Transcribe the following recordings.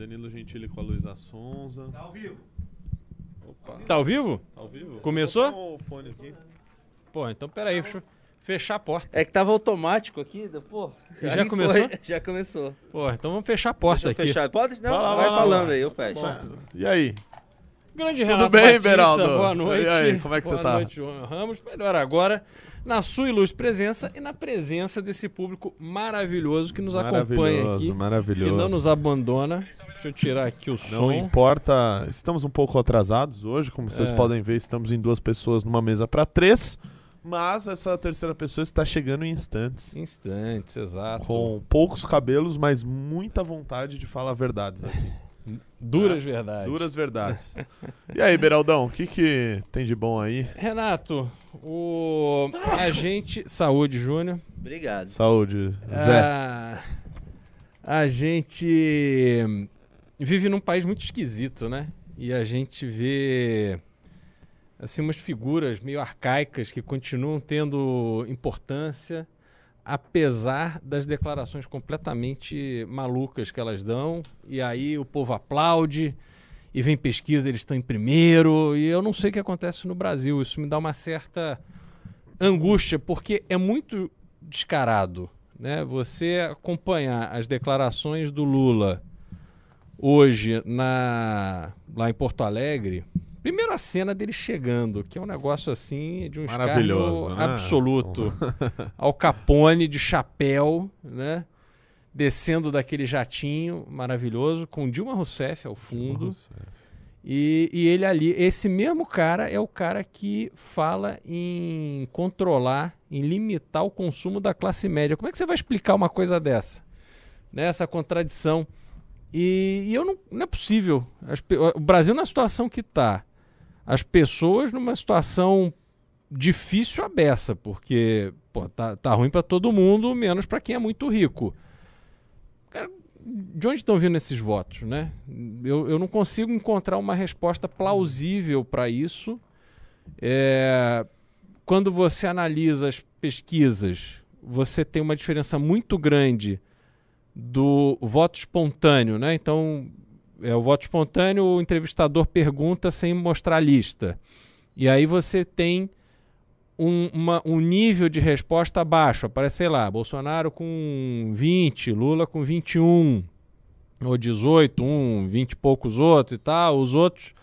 Danilo Gentili com a Luísa Sonza. Tá ao vivo. Opa, Tá ao vivo? tá ao vivo? Começou? Vou pôr o fone aqui. Pô, então peraí, deixa eu fechar a porta. É que tava automático aqui, pô. E já Aí começou? foi, já começou. Pô, então vamos fechar a porta Deixa aqui. fechar. Pode? Não, Vai lá, vai, vai lá, falando vai. aí, eu fecho. E aí? Grande Tudo Renato bem, Batista, Beraldo? boa noite. E aí, como é que boa você tá? noite, João Ramos. Melhor agora, na sua ilustre presença e na presença desse público maravilhoso que nos acompanha Maravilhoso, aqui. Que maravilhoso. não nos abandona. Deixa eu tirar aqui o Não som. importa, estamos um pouco atrasados hoje, como vocês É. podem ver, estamos em duas pessoas numa mesa para três, mas essa terceira pessoa está chegando em instantes, Instantes, exato. com poucos cabelos, mas muita vontade de falar verdades aqui. Duras verdades. Duras verdades. e aí, Beraldão, o que, que tem de bom aí? Renato, o agente Saúde Júnior Obrigado. Saúde, Zé. Ah, a gente vive num país muito esquisito, né? E a gente vê assim umas figuras meio arcaicas que continuam tendo importância apesar das declarações completamente malucas que elas dão. E aí o povo aplaude e vem pesquisa, eles estão em primeiro, e eu não sei o que acontece no Brasil. Isso me dá uma certa angústia, porque é muito descarado, né? Você acompanhar as declarações do Lula hoje na lá em Porto Alegre, primeiro a cena dele chegando, que é um negócio assim de um Maravilhoso, né? absoluto. Ao Capone de chapéu, né? Descendo daquele jatinho maravilhoso, com Dilma Rousseff ao fundo. Nossa, E, e ele ali, esse mesmo cara é o cara que fala em controlar, em limitar o consumo da classe média. Como é que você vai explicar uma coisa dessa? Né? Essa contradição. E, e eu não, não é possível. O Brasil na situação que está, as pessoas numa situação difícil a beça, porque pô, tá, tá ruim para todo mundo, menos para quem é muito rico. Cara, de onde estão vindo esses votos, né? Eu, eu não consigo encontrar uma resposta plausível para isso. É, quando você analisa as pesquisas, você tem uma diferença muito grande do voto espontâneo, né? Então, é o voto espontâneo, o entrevistador pergunta sem mostrar a lista. E aí você tem um, uma- um nível de resposta baixo. Aparece, sei lá, Bolsonaro com 20, Lula com 21, ou 18, um, 20 e poucos outros e tal. Os outros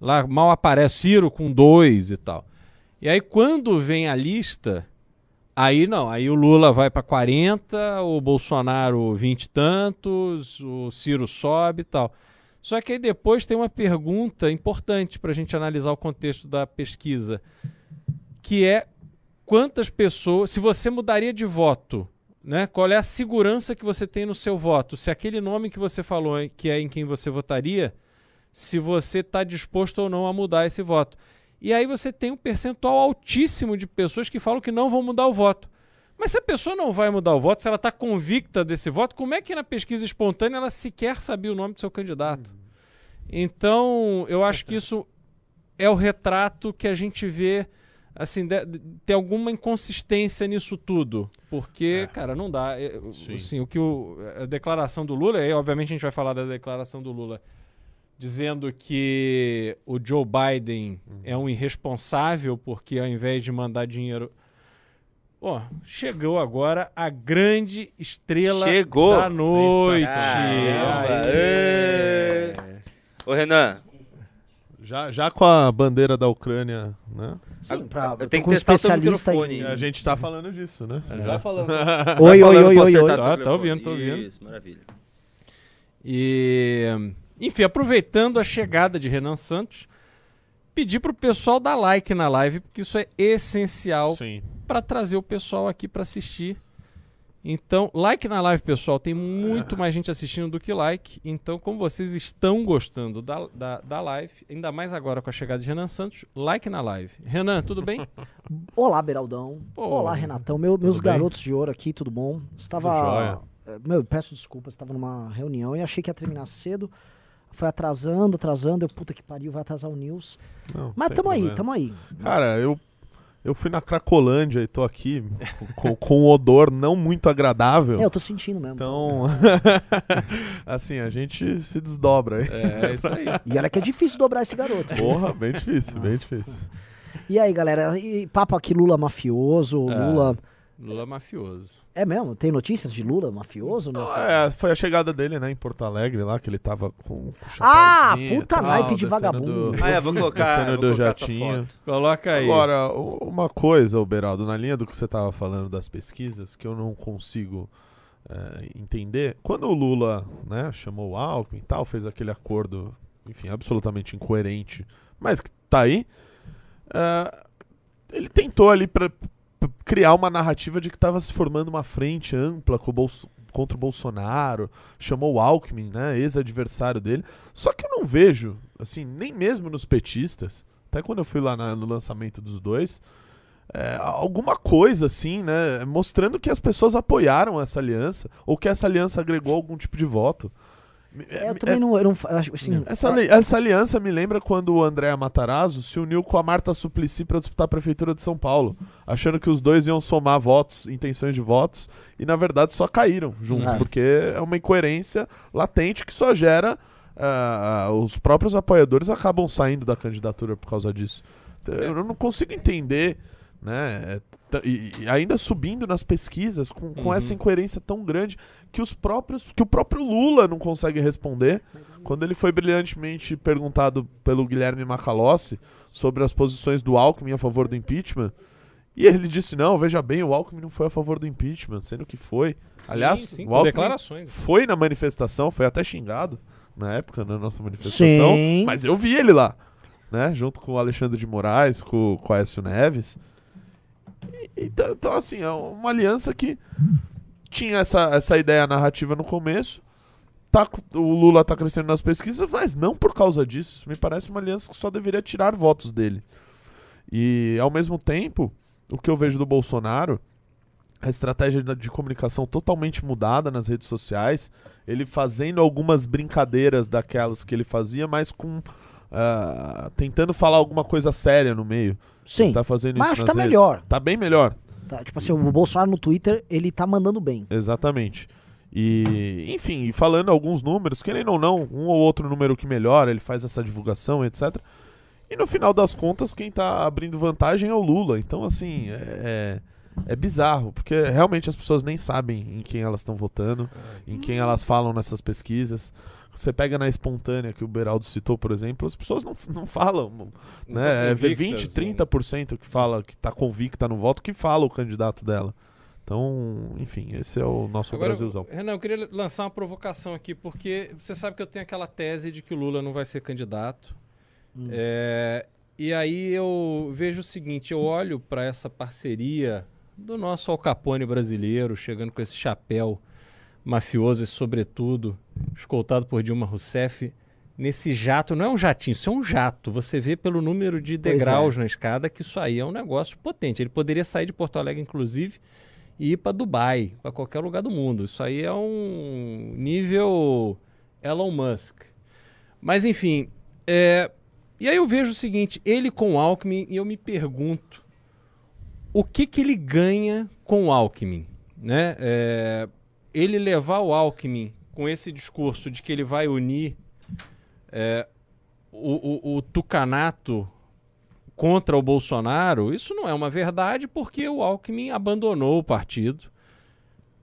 lá mal aparece, Ciro com 2 e tal. E aí quando vem a lista, aí não, aí o Lula vai para 40, o Bolsonaro 20 e tantos, o Ciro sobe e tal. Só que aí depois tem uma pergunta importante para a gente analisar o contexto da pesquisa que é quantas pessoas, se você mudaria de voto, né? Qual é a segurança que você tem no seu voto? Se aquele nome que você falou que é em quem você votaria, se você está disposto ou não a mudar esse voto. E aí você tem um percentual altíssimo de pessoas que falam que não vão mudar o voto. Mas se a pessoa não vai mudar o voto, se ela está convicta desse voto, como é que na pesquisa espontânea ela sequer sabia o nome do seu candidato? Então, eu acho que isso é o retrato que a gente vê assim, de- de- tem alguma inconsistência nisso tudo. Porque, cara, não dá. É, Sim. Assim, o que o, a declaração do Lula, e obviamente a gente vai falar da declaração do Lula, dizendo que o Joe Biden é um irresponsável porque ao invés de mandar dinheiro. Ó, chegou agora a grande estrela Chegou. da noite. Aê. Ô, Renan, Já, já com a bandeira da Ucrânia, né? Sim, pra, eu tenho que um testar o seu especialista microfone. E em... a gente tá falando disso, né? já falando. Oi, oi, oi, oi, oi. Tá, tá ouvindo, tá ouvindo. Isso, maravilha. E, enfim, aproveitando a chegada de Renan Santos, pedir pro pessoal dar like na live, porque isso é essencial Sim. Para trazer o pessoal aqui para assistir. Então, like na live, pessoal. Tem muito mais gente assistindo do que like. Então, como vocês estão gostando da, da, da live, ainda mais agora com a chegada de Renan Santos, like na live. Renan, tudo bem? Olá, Beraldão. Pô, Olá, Renatão. Meu- meus bem? garotos de ouro aqui, tudo bom? Tudo Estava. jóia. eh, Meu, peço desculpas, estava numa reunião e achei que ia terminar cedo. Foi atrasando, atrasando. Eu, puta que pariu, vai atrasar o News. Não, Mas tamo aí, tamo aí. Cara, eu, Eu fui na Cracolândia e tô aqui com, com um odor não muito agradável. É, eu tô sentindo mesmo. Então, assim, a gente se desdobra aí. É, é isso aí. E olha que é difícil dobrar esse garoto. Porra, bem difícil, bem difícil. E aí, galera, e papo aqui Lula mafioso, É. Lula... Mafioso. É mesmo? Tem notícias de Lula mafioso? É, foi a chegada dele, né, em Porto Alegre lá, que ele tava com, com o Ah, puta tal, naipe de vagabundo. do- Ah, é, vou colocar, vou do colocar jatinho. Coloca aí. Agora, uma coisa, ô Beraldo, na linha do que você tava falando das pesquisas, que eu não consigo é, entender, quando o Lula, né, chamou o Alckmin e tal, fez aquele acordo, enfim, absolutamente incoerente, mas que tá aí, é, ele tentou ali pra criar uma narrativa de que tava se formando uma frente ampla com o Bolso- contra o Bolsonaro, chamou o Alckmin, né, ex-adversário dele, só que eu não vejo, assim, nem mesmo nos petistas, até quando eu fui lá na- no lançamento dos dois, é, alguma coisa assim, né? Mostrando que as pessoas apoiaram essa aliança, ou que essa aliança agregou algum tipo de voto. É, eu também não, eu não assim, Essa, ali- essa aliança me lembra quando o André Matarazzo se uniu com a Marta Suplicy para disputar a prefeitura de São Paulo, achando que os dois iam somar votos, intenções de votos, e na verdade só caíram juntos, É. porque é uma incoerência latente que só gera. ah, os próprios apoiadores acabam saindo da candidatura por causa disso. Então, Eu não consigo entender, né? é, E, e ainda subindo nas pesquisas com, com Uhum. essa incoerência tão grande que os próprios que o próprio Lula não consegue responder quando ele foi brilhantemente perguntado pelo Guilherme Macalossi sobre as posições do Alckmin a favor do impeachment e ele disse não veja bem o Alckmin não foi a favor do impeachment sendo que foi aliás sim, sim, o Alckmin declarações. foi na manifestação foi até xingado na época na nossa manifestação Sim. mas eu vi ele lá né junto com o Alexandre de Moraes com, com o Aécio Neves então, então assim é uma aliança que tinha essa, essa ideia narrativa no começo. Tá, o Lula tá crescendo nas pesquisas, mas não por causa disso. Isso me parece uma aliança que só deveria tirar votos dele. E, ao mesmo tempo, o que eu vejo do Bolsonaro, a estratégia de comunicação totalmente mudada nas redes sociais, ele fazendo algumas brincadeiras daquelas que ele fazia, mas com. Ah, tentando falar alguma coisa séria no meio. Sim. Ele tá fazendo Mas isso acho que tá redes. melhor. Tá bem melhor. Tá, tipo assim, o Bolsonaro no Twitter, ele tá mandando bem. Exatamente. E, enfim, falando alguns números, querendo ou não, um ou outro número que melhora, ele faz essa divulgação, etc. E no final das contas, quem tá abrindo vantagem é o Lula. Então, assim, é, é, é bizarro, porque realmente as pessoas nem sabem em quem elas estão votando, em quem elas falam nessas pesquisas. Você pega na espontânea que o Beraldo citou, por exemplo, as pessoas não, não falam. Né? É ver 20, 30% que fala que tá convicta no voto que fala o candidato dela. Então, enfim, esse é o nosso Agora, Brasilzão. Renan, eu queria lançar uma provocação aqui, porque você sabe que eu tenho aquela tese de que o Lula não vai ser candidato. É, e aí eu vejo o seguinte: eu olho para essa parceria do nosso Al Capone brasileiro, chegando com esse chapéu mafioso e, sobretudo, escoltado por Dilma Rousseff. Nesse jato, não é um jatinho, isso é um jato. Você vê pelo número de é. degraus na escada que isso aí é um negócio potente. Ele poderia sair de Porto Alegre, inclusive, e ir para Dubai, para qualquer lugar do mundo. Isso aí é um nível Elon Musk. Mas enfim, é, e aí eu vejo o seguinte, ele com o Alckmin, e eu me pergunto, o que que ele ganha com o Alckmin? Né? É, ele levar o Alckmin com esse discurso de que ele vai unir é, o, o- o tucanato contra o Bolsonaro, isso não é uma verdade porque o Alckmin abandonou o partido.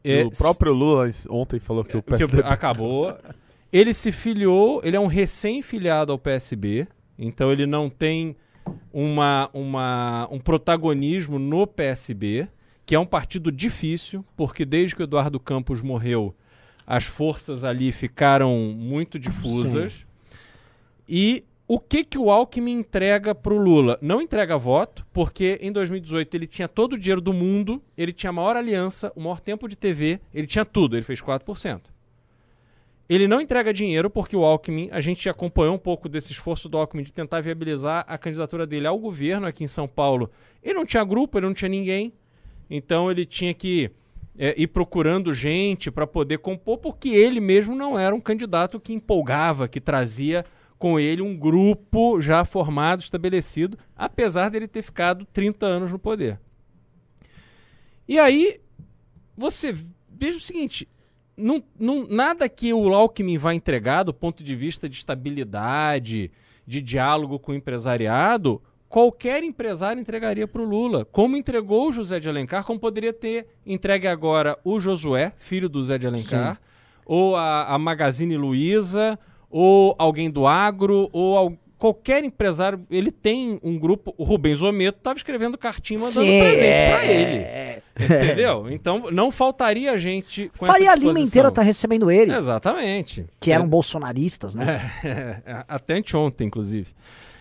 É, o próprio Lula ontem falou que o que PSDB... acabou. Ele se filiou, ele é um recém-filiado ao PSB, então ele não tem uma, uma, um protagonismo no PSB, que é um partido difícil, porque desde que o Eduardo Campos morreu, as forças ali ficaram muito difusas. E o que, que o Alckmin entrega para o Lula? Não entrega voto, porque em 2018 ele tinha todo o dinheiro do mundo, ele tinha a maior aliança, o maior tempo de TV, ele tinha tudo, ele fez 4%. Ele não entrega dinheiro porque o Alckmin, a gente acompanhou um pouco desse esforço do Alckmin de tentar viabilizar a candidatura dele ao governo aqui em São Paulo. Ele não tinha grupo, ele não tinha ninguém. Então ele tinha que é, ir procurando gente para poder compor, porque ele mesmo não era um candidato que empolgava, que trazia com ele um grupo já formado, estabelecido, apesar dele ter ficado 30 anos no poder. E aí, você veja o seguinte: não, não, nada que o Alckmin vai entregar do ponto de vista de estabilidade, de diálogo com o empresariado, qualquer empresário entregaria para o Lula. Como entregou o José de Alencar, como poderia ter entregue agora o Josué, filho do Zé de Alencar, ou a, a Magazine Luiza, ou alguém do agro, ou al- qualquer empresário. Ele tem um grupo. O Rubens Ometo estava escrevendo cartinha mandando Sim, presente é, para ele. é. Entendeu? Então não faltaria gente com Faria essa Lima inteira tá recebendo ele, Exatamente. que eram bolsonaristas, né? É, até anteontem, inclusive.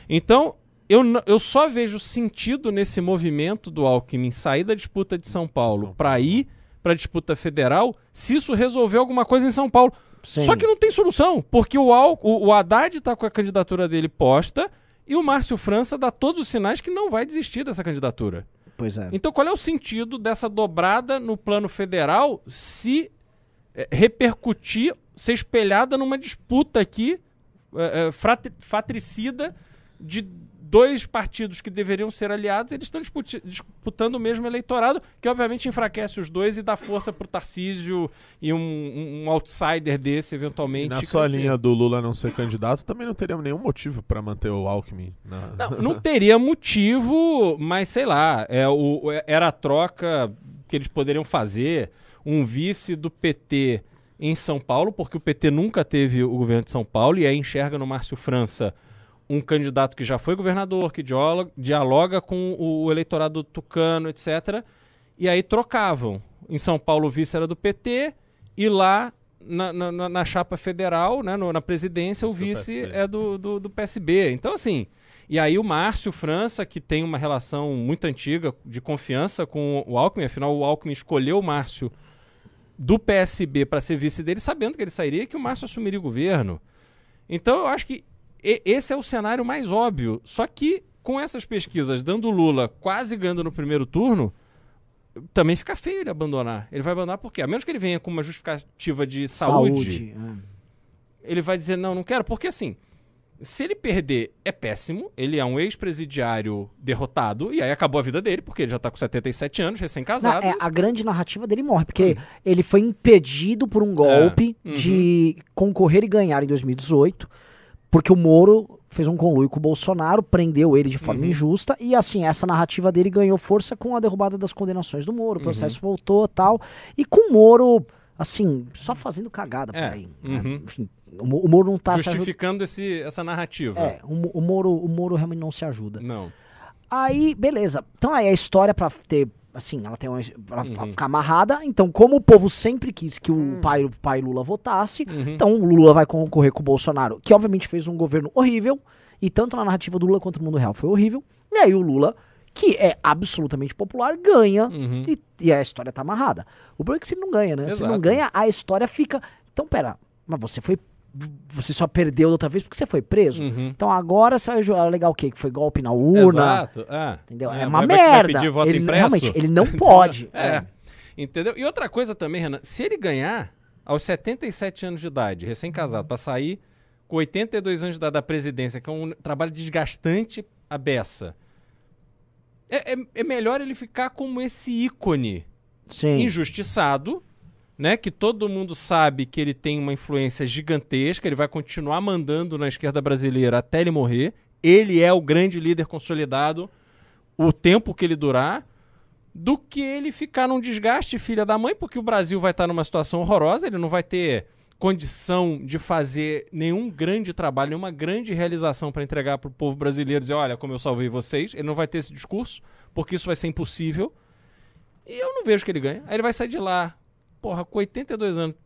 Então, eu, eu só vejo sentido nesse movimento do Alckmin sair da disputa de São Paulo para ir para a disputa federal, se isso resolver alguma coisa em São Paulo. Sim. Só que não tem solução, porque o, Al, o, o Haddad está com a candidatura dele posta e o Márcio França dá todos os sinais que não vai desistir dessa candidatura. Pois é. Então, qual é o sentido dessa dobrada no plano federal se eh, repercutir, ser espelhada numa disputa aqui eh, frati- fratricida de dois partidos que deveriam ser aliados, eles estão disputando o mesmo eleitorado, que obviamente enfraquece os dois e dá força pro Tarcísio e um, um- outsider desse, E eventualmente. na sua linha do Lula não ser candidato, também não teria nenhum motivo pra manter o Alckmin. Na... Não, não teria motivo, mas sei lá, é, o, era a troca que eles poderiam fazer, um vice do PT em São Paulo, porque o PT nunca teve o governo de São Paulo, e aí enxerga no Márcio França um candidato que já foi governador, que dialoga, dialoga com o, eleitorado tucano, etc. E aí trocavam. Em São Paulo o vice era do PT, e lá na, na- na- chapa federal, né, no- na presidência, o Vice do vice PSB. é do, do, do PSB. Então, assim, e aí o Márcio França, que tem uma relação muito antiga de confiança com o Alckmin, afinal o Alckmin escolheu o Márcio do PSB para ser vice dele, sabendo que ele sairia e que o Márcio assumiria o governo. Então eu acho que e- esse é o cenário mais óbvio. Só que com essas pesquisas dando Lula quase ganhando no primeiro turno, também fica feio ele abandonar. Ele vai abandonar por quê? A menos que ele venha com uma justificativa de saúde é. ele vai dizer não, não quero, porque assim, se ele perder é péssimo, ele é um ex-presidiário derrotado e aí acabou a vida dele, porque ele já tá com 77 anos, recém-casado. é, a grande narrativa dele morre, porque ele foi impedido por um golpe uhum. de concorrer e ganhar em 2018, porque o Moro fez um conluio com o Bolsonaro, prendeu ele de forma Uhum. injusta, e assim, essa narrativa dele ganhou força com a derrubada das condenações do Moro, o processo Uhum. voltou tal, e com o Moro, assim, só fazendo cagada por É, aí. né? uhum. Enfim, o, Mo- o Moro não tá Justificando esse, essa narrativa. É, o, o Moro, o Moro realmente não se ajuda. Não. Aí, beleza. Então aí a história pra ter, assim, ela tem uma, fa- Uhum. ficar amarrada. Então, como o povo sempre quis que o pai, o pai Lula votasse, Uhum. então o Lula vai concorrer com o Bolsonaro, que obviamente fez um governo horrível, e tanto na narrativa do Lula quanto no mundo real foi horrível. E aí o Lula, que é absolutamente popular, ganha Uhum. e, e a história tá amarrada. O problema é que se ele não ganha, né? Se não Exato. ganha, a história fica. Então, pera, mas você foi. Você só perdeu da outra vez porque você foi preso? Uhum. Então agora você vai jo- alegar o quê? Que foi golpe na urna? Exato. É. Entendeu? É, É, uma vai- vai merda. pedir voto ele, impresso? realmente, ele não pode. É. Entendeu? E outra coisa também, Renan, se ele ganhar aos 77 anos de idade, recém-casado, pra sair com 82 anos de idade da presidência, que é um trabalho desgastante a beça, é, é- é melhor ele ficar como esse ícone Sim. injustiçado, né? Que todo mundo sabe que ele tem uma influência gigantesca, ele vai continuar mandando na esquerda brasileira até ele morrer. Ele é o grande líder consolidado o tempo que ele durar, do que ele ficar num desgaste filha da mãe, porque o Brasil vai estar numa situação horrorosa, ele não vai ter condição de fazer nenhum grande trabalho, nenhuma grande realização para entregar para o povo brasileiro, dizer, olha como eu salvei vocês. Ele não vai ter esse discurso, porque isso vai ser impossível. E eu não vejo que ele ganha. Aí ele vai sair de lá, porra, com 82 anos,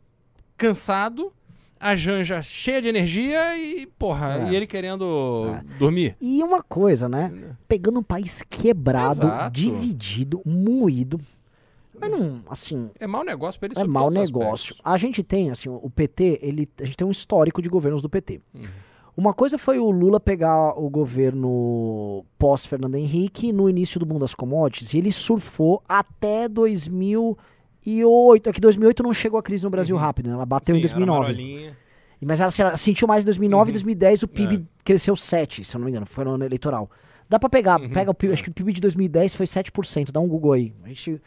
cansado, a Janja cheia de energia e, porra, É. e ele querendo dormir. E uma coisa, né? Pegando um país quebrado, Exato. dividido, moído. Mas não, assim, É mau negócio pra ele é mau negócio. aspectos. A gente tem, assim, o PT, ele, a gente tem um histórico de governos do PT. Uhum. Uma coisa foi o Lula pegar o governo pós-Fernando Henrique no início do mundo das commodities e ele surfou até 2008. É que 2008 não chegou a crise no Brasil Uhum. rápido, né? Ela bateu Sim, em 2009. era marolinha. Mas ela, ela sentiu mais em 2009 e Uhum. 2010 o PIB É. cresceu 7, se eu não me engano, foi no ano eleitoral. Dá pra pegar, Uhum. pega o PIB, acho que o PIB de 2010 foi 7%, dá um Google aí. A gente,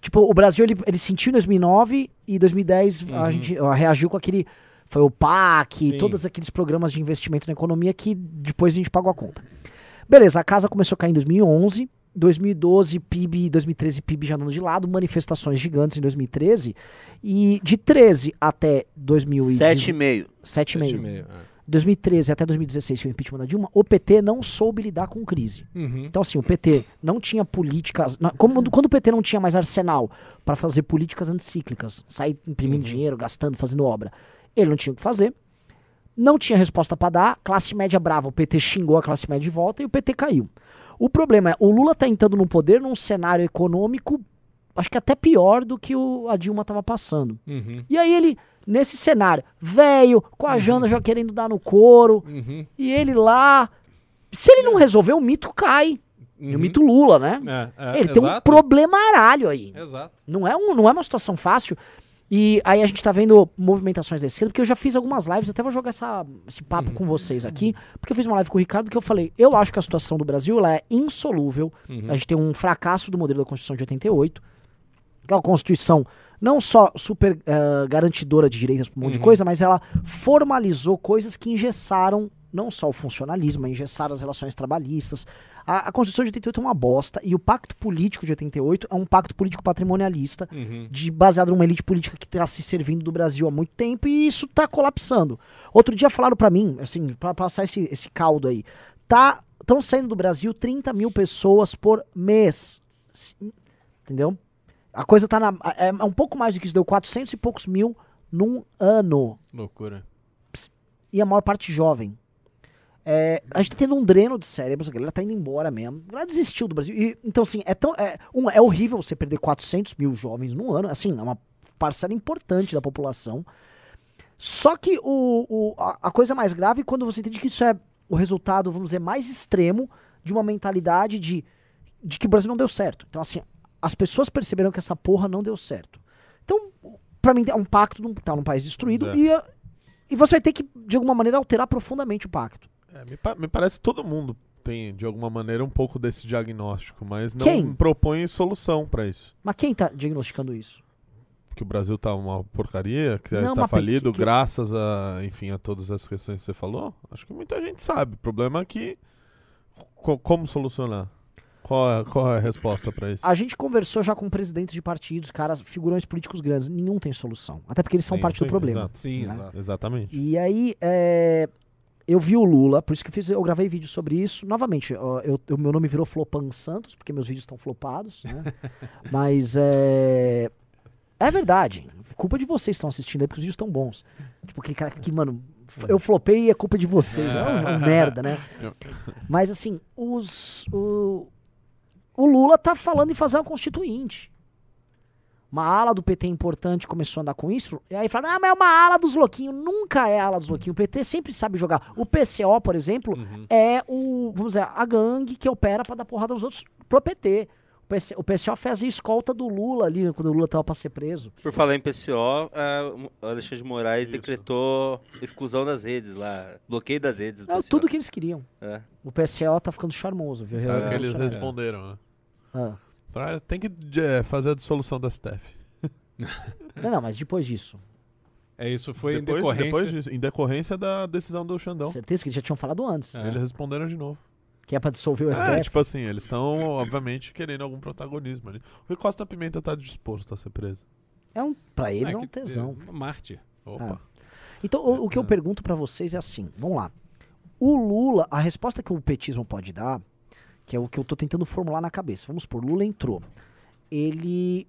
tipo, o Brasil ele, ele sentiu em 2009 e 2010 a Uhum. gente ó, reagiu com aquele foi o PAC, Sim. todos aqueles programas de investimento na economia que depois a gente pagou a conta. Beleza, a casa começou a cair em 2011, 2012 PIB, 2013 PIB já andando de lado, manifestações gigantes em 2013 e de 13 até 2017 7,5. 7,5. é. 2013 até 2016, que foi o impeachment da Dilma, o PT não soube lidar com crise. Uhum. Então, assim, o PT não tinha políticas. como- quando o PT não tinha mais arsenal para fazer políticas anticíclicas, sair imprimindo dinheiro, gastando, fazendo obra, ele não tinha o que fazer. Não tinha resposta para dar, classe média brava, o PT xingou a classe média de volta e o PT caiu. O problema é, o Lula tá entrando no poder num cenário econômico, acho que até pior do que o, a Dilma tava passando. Uhum. E aí ele, nesse cenário, velho, com a Jana já querendo dar no couro, Uhum. e ele lá. Se ele não resolver, o mito cai. E o Uhum. mito Lula, né? É, é, ele tem um exato. problemaralho aí. Exato. Não é, um, não é uma situação fácil. E aí a gente tá vendo movimentações da esquerda, porque eu já fiz algumas lives, até vou jogar essa, esse papo Uhum. com vocês aqui, porque eu fiz uma live com o Ricardo que eu falei, eu acho que a situação do Brasil ela é insolúvel. Uhum. A gente tem um fracasso do modelo da Constituição de 88, que é uma Constituição não só super eh, garantidora de direitos para um monte de Uhum. coisa, mas ela formalizou coisas que engessaram não só o funcionalismo, mas engessaram as relações trabalhistas. A, a Constituição de 88 é uma bosta e o Pacto Político de 88 é um pacto político patrimonialista Uhum. de baseado numa elite política que está se servindo do Brasil há muito tempo e isso tá colapsando. Outro dia falaram pra mim, assim, pra passar esse, esse caldo aí, tá estão saindo do Brasil 30 mil pessoas por mês, entendeu? A coisa tá na é, é um pouco mais do que isso, deu 400 e poucos mil num ano Loucura. e a maior parte jovem. É, a gente tá tendo um dreno de cérebros, a galera tá indo embora mesmo. A galera desistiu do Brasil. E, então, assim, é, tão, é, um, é horrível você perder 400 mil jovens no ano. Assim, é uma parcela importante da população. Só que o, o- a, a coisa mais grave é quando você entende que isso é o resultado, vamos dizer, mais extremo de uma mentalidade de, de que o Brasil não deu certo. Então, assim, as pessoas perceberam que essa porra não deu certo. Então, pra mim, é um pacto num, tá num país destruído É. e, e você vai ter que, de alguma maneira, alterar profundamente o pacto. É, me, pa- me parece que todo mundo tem, de alguma maneira, um pouco desse diagnóstico, mas não Quem? propõe solução pra isso. Mas quem tá diagnosticando isso? Que o Brasil tá uma porcaria, que Não, tá falido que- que- graças a, enfim, a todas as questões que você falou. Acho que muita gente sabe. O problema é que co- como solucionar? Qual é, qual é a resposta pra isso? A gente conversou já com presidentes de partidos, caras, figurões políticos grandes. Nenhum tem solução. Até porque eles são Sim, parte do sim, problema. exato. Sim, Né? exato. Exatamente. E aí, é, eu vi o Lula, por isso que eu, fiz, eu gravei vídeo sobre isso. Novamente, eu, o meu nome virou Flopan Santos, porque meus vídeos estão flopados, né? Mas é. É verdade. Culpa de vocês que estão assistindo aí, porque os vídeos estão bons. Tipo, aquele cara que, mano, eu flopei e é culpa de vocês. É um, um merda, né? Mas assim, os. O, o Lula tá falando em fazer uma constituinte. Uma ala do PT importante começou a andar com isso, e aí fala, ah, mas é uma ala dos louquinhos. Nunca é a ala dos louquinhos. O PT sempre sabe jogar. O PCO, por exemplo, Uhum. é o, vamos dizer, a gangue que opera pra dar porrada nos outros pro PT. O, PC, o PCO fez a escolta do Lula ali, quando o Lula tava pra ser preso. Por falar em PCO, é, o Alexandre de Moraes Isso. decretou exclusão das redes lá, bloqueio das redes do É PCO. tudo que eles queriam. É. O PCO tá ficando charmoso, viu? Sabe o que É. eles é. responderam, né? Ah. Tem que é, fazer a dissolução da STF. Não, não, mas depois disso. É isso, foi depois, em decorrência. depois disso, em decorrência da decisão do Xandão. Certeza que eles já tinham falado antes. É. Eles responderam de novo. Que é pra dissolver o STF. É, tipo assim, eles estão, obviamente, querendo algum protagonismo ali. O Rui Costa Pimenta tá disposto a ser preso. É um, pra eles é, um que- tesão. é, Marte. Opa. Então, o, o que eu É. pergunto pra vocês é assim, vamos lá. O Lula, a resposta que o petismo pode dar, que é o que eu tô tentando formular na cabeça. Vamos supor, Lula entrou. Ele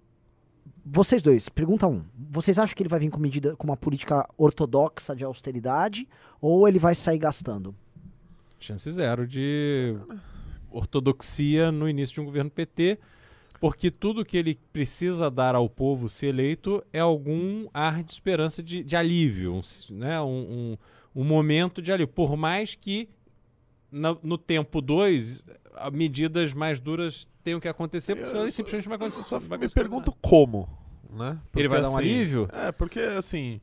vocês dois, pergunta um. Vocês acham que ele vai vir com medida com uma política ortodoxa de austeridade ou ele vai sair gastando? Chance zero de ortodoxia no início de um governo PT, porque tudo que ele precisa dar ao povo se eleito é algum ar de esperança de, de alívio, um, né? um, um, um momento de alívio. Por mais que na- no tempo 2 medidas mais duras tenham que acontecer, porque senão ele simplesmente vai acontecer. só vai me pergunto como, né? Ele vai dar um assim, alívio? É, porque assim,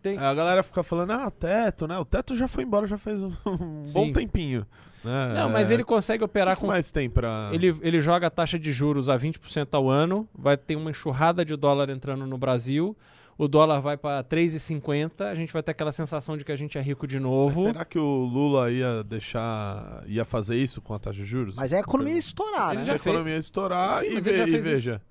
Tem- A galera fica falando, ah, o teto, né? O teto já foi embora, já faz um, um bom tempinho. né? Não, mas É, ele consegue operar que com. mais tem pra... Ele, ele joga a taxa de juros a 20% ao ano, vai ter uma enxurrada de dólar entrando no Brasil. O dólar vai para 3,50, a gente vai ter aquela sensação de que a gente é rico de Mas novo. Será que o Lula ia deixar... ia fazer isso com a taxa de juros? Mas é a economia estourar, Ele né? A economia estourar Sim, e, mas ve- e veja.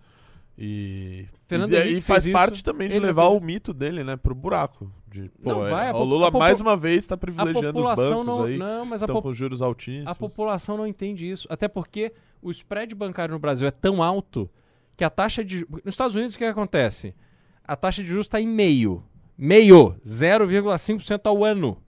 E, Fernando e, e faz parte isso. também de levar fez o mito dele, né, pro buraco. De, pô, Não, é, vai, o Lula mais uma vez está privilegiando os bancos não, aí, não, mas a, estão com juros altíssimos. a população não entende isso. Até porque o spread bancário no Brasil é tão alto que a taxa de. Nos Estados Unidos, o que acontece? A taxa de juros está em meio. Meio. 0,5% ao ano.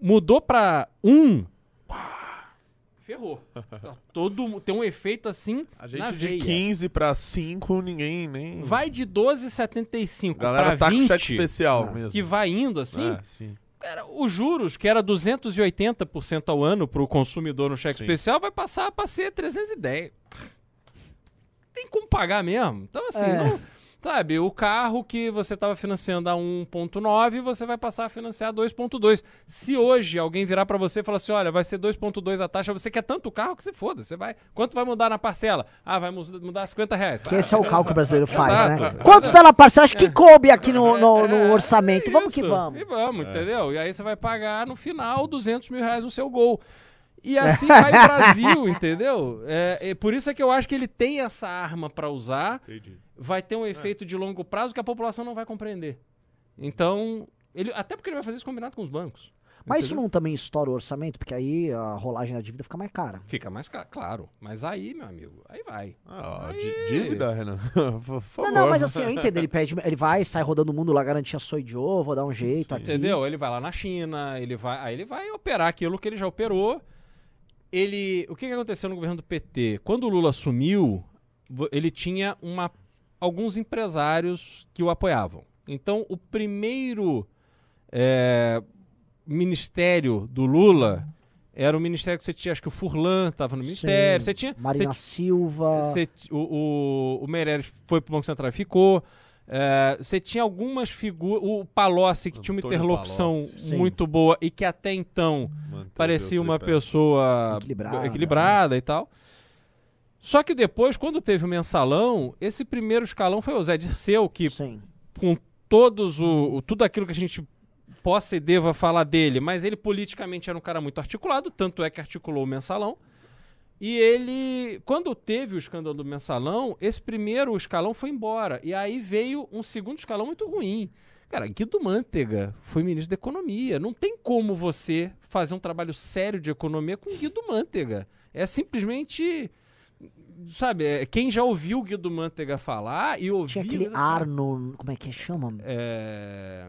Mudou para 1. pá, Ferrou. Tá Todo, tem um efeito assim. A na gente de veia. 15 para 5, ninguém nem... Vai de 12,75 Galera para tá com 20, cheque especial Ah, mesmo. que vai indo assim. É, sim. Cara, os juros, que era 280% ao ano para o consumidor no cheque Sim. especial, vai passar para ser 310. Tem como pagar mesmo. Então, assim, É. não- sabe, o carro que você estava financiando a 1,9, você vai passar a financiar 2,2. Se hoje alguém virar para você e falar assim: olha, vai ser 2,2 a taxa, você quer tanto carro que você foda. Você vai. Quanto vai mudar na parcela? Ah, vai mu- mudar 50 reais. Que esse é o cálculo que o brasileiro faz, Exato. né? Quanto dá na parcela? Acho que coube aqui no, no- no orçamento. Vamos que vamos. E vamos, entendeu? E aí você vai pagar no final 200 mil reais no seu gol. E assim vai o Brasil, entendeu? É, é por isso é que eu acho que ele tem essa arma para usar, vai ter um efeito de longo prazo que a população não vai compreender. Então, ele, até porque ele vai fazer isso combinado com os bancos. Mas isso entendeu? não também estoura o orçamento? Porque aí a rolagem da dívida fica mais cara. Fica mais caro, claro. Mas aí, meu amigo, aí vai. Ah, Aí. dí- dívida, Renan. Por favor. Não, não, mas assim, eu entendo. Ele pede, ele vai, sai rodando o mundo lá, garantia sou de ovo, vou dar um jeito aqui. Entendeu? Ele vai lá na China, ele vai, aí ele vai operar aquilo que ele já operou. Ele, o que, que aconteceu no governo do PT? Quando o Lula assumiu, ele tinha uma, alguns empresários que o apoiavam. Então, o primeiro é, ministério do Lula era o ministério que você tinha, acho que o Furlan estava no ministério. Sim, Você tinha, Marina você Silva. você o, o, o Meirelles foi pro Banco Central e ficou. É, Você tinha algumas figuras. O Palocci, que tinha uma Antônio interlocução Palocci. Sim. muito boa e que até então Manteve parecia o uma pessoa Equilibrada. equilibrada e tal. Só que depois, quando teve o mensalão, esse primeiro escalão foi o Zé Dirceu, que Sim. com todos o, o- tudo aquilo que a gente possa e deva falar dele, mas ele politicamente era um cara muito articulado, tanto é que articulou o mensalão. E ele, quando teve o escândalo do mensalão, esse primeiro escalão foi embora. E aí veio um segundo escalão muito ruim. Cara, Guido Mantega foi ministro da Economia. Não tem como você fazer um trabalho sério de economia com Guido Mantega. É simplesmente. Sabe, é, quem já ouviu o Guido Mantega falar e ouviu. Tinha aquele Arno. Como é que chama? É,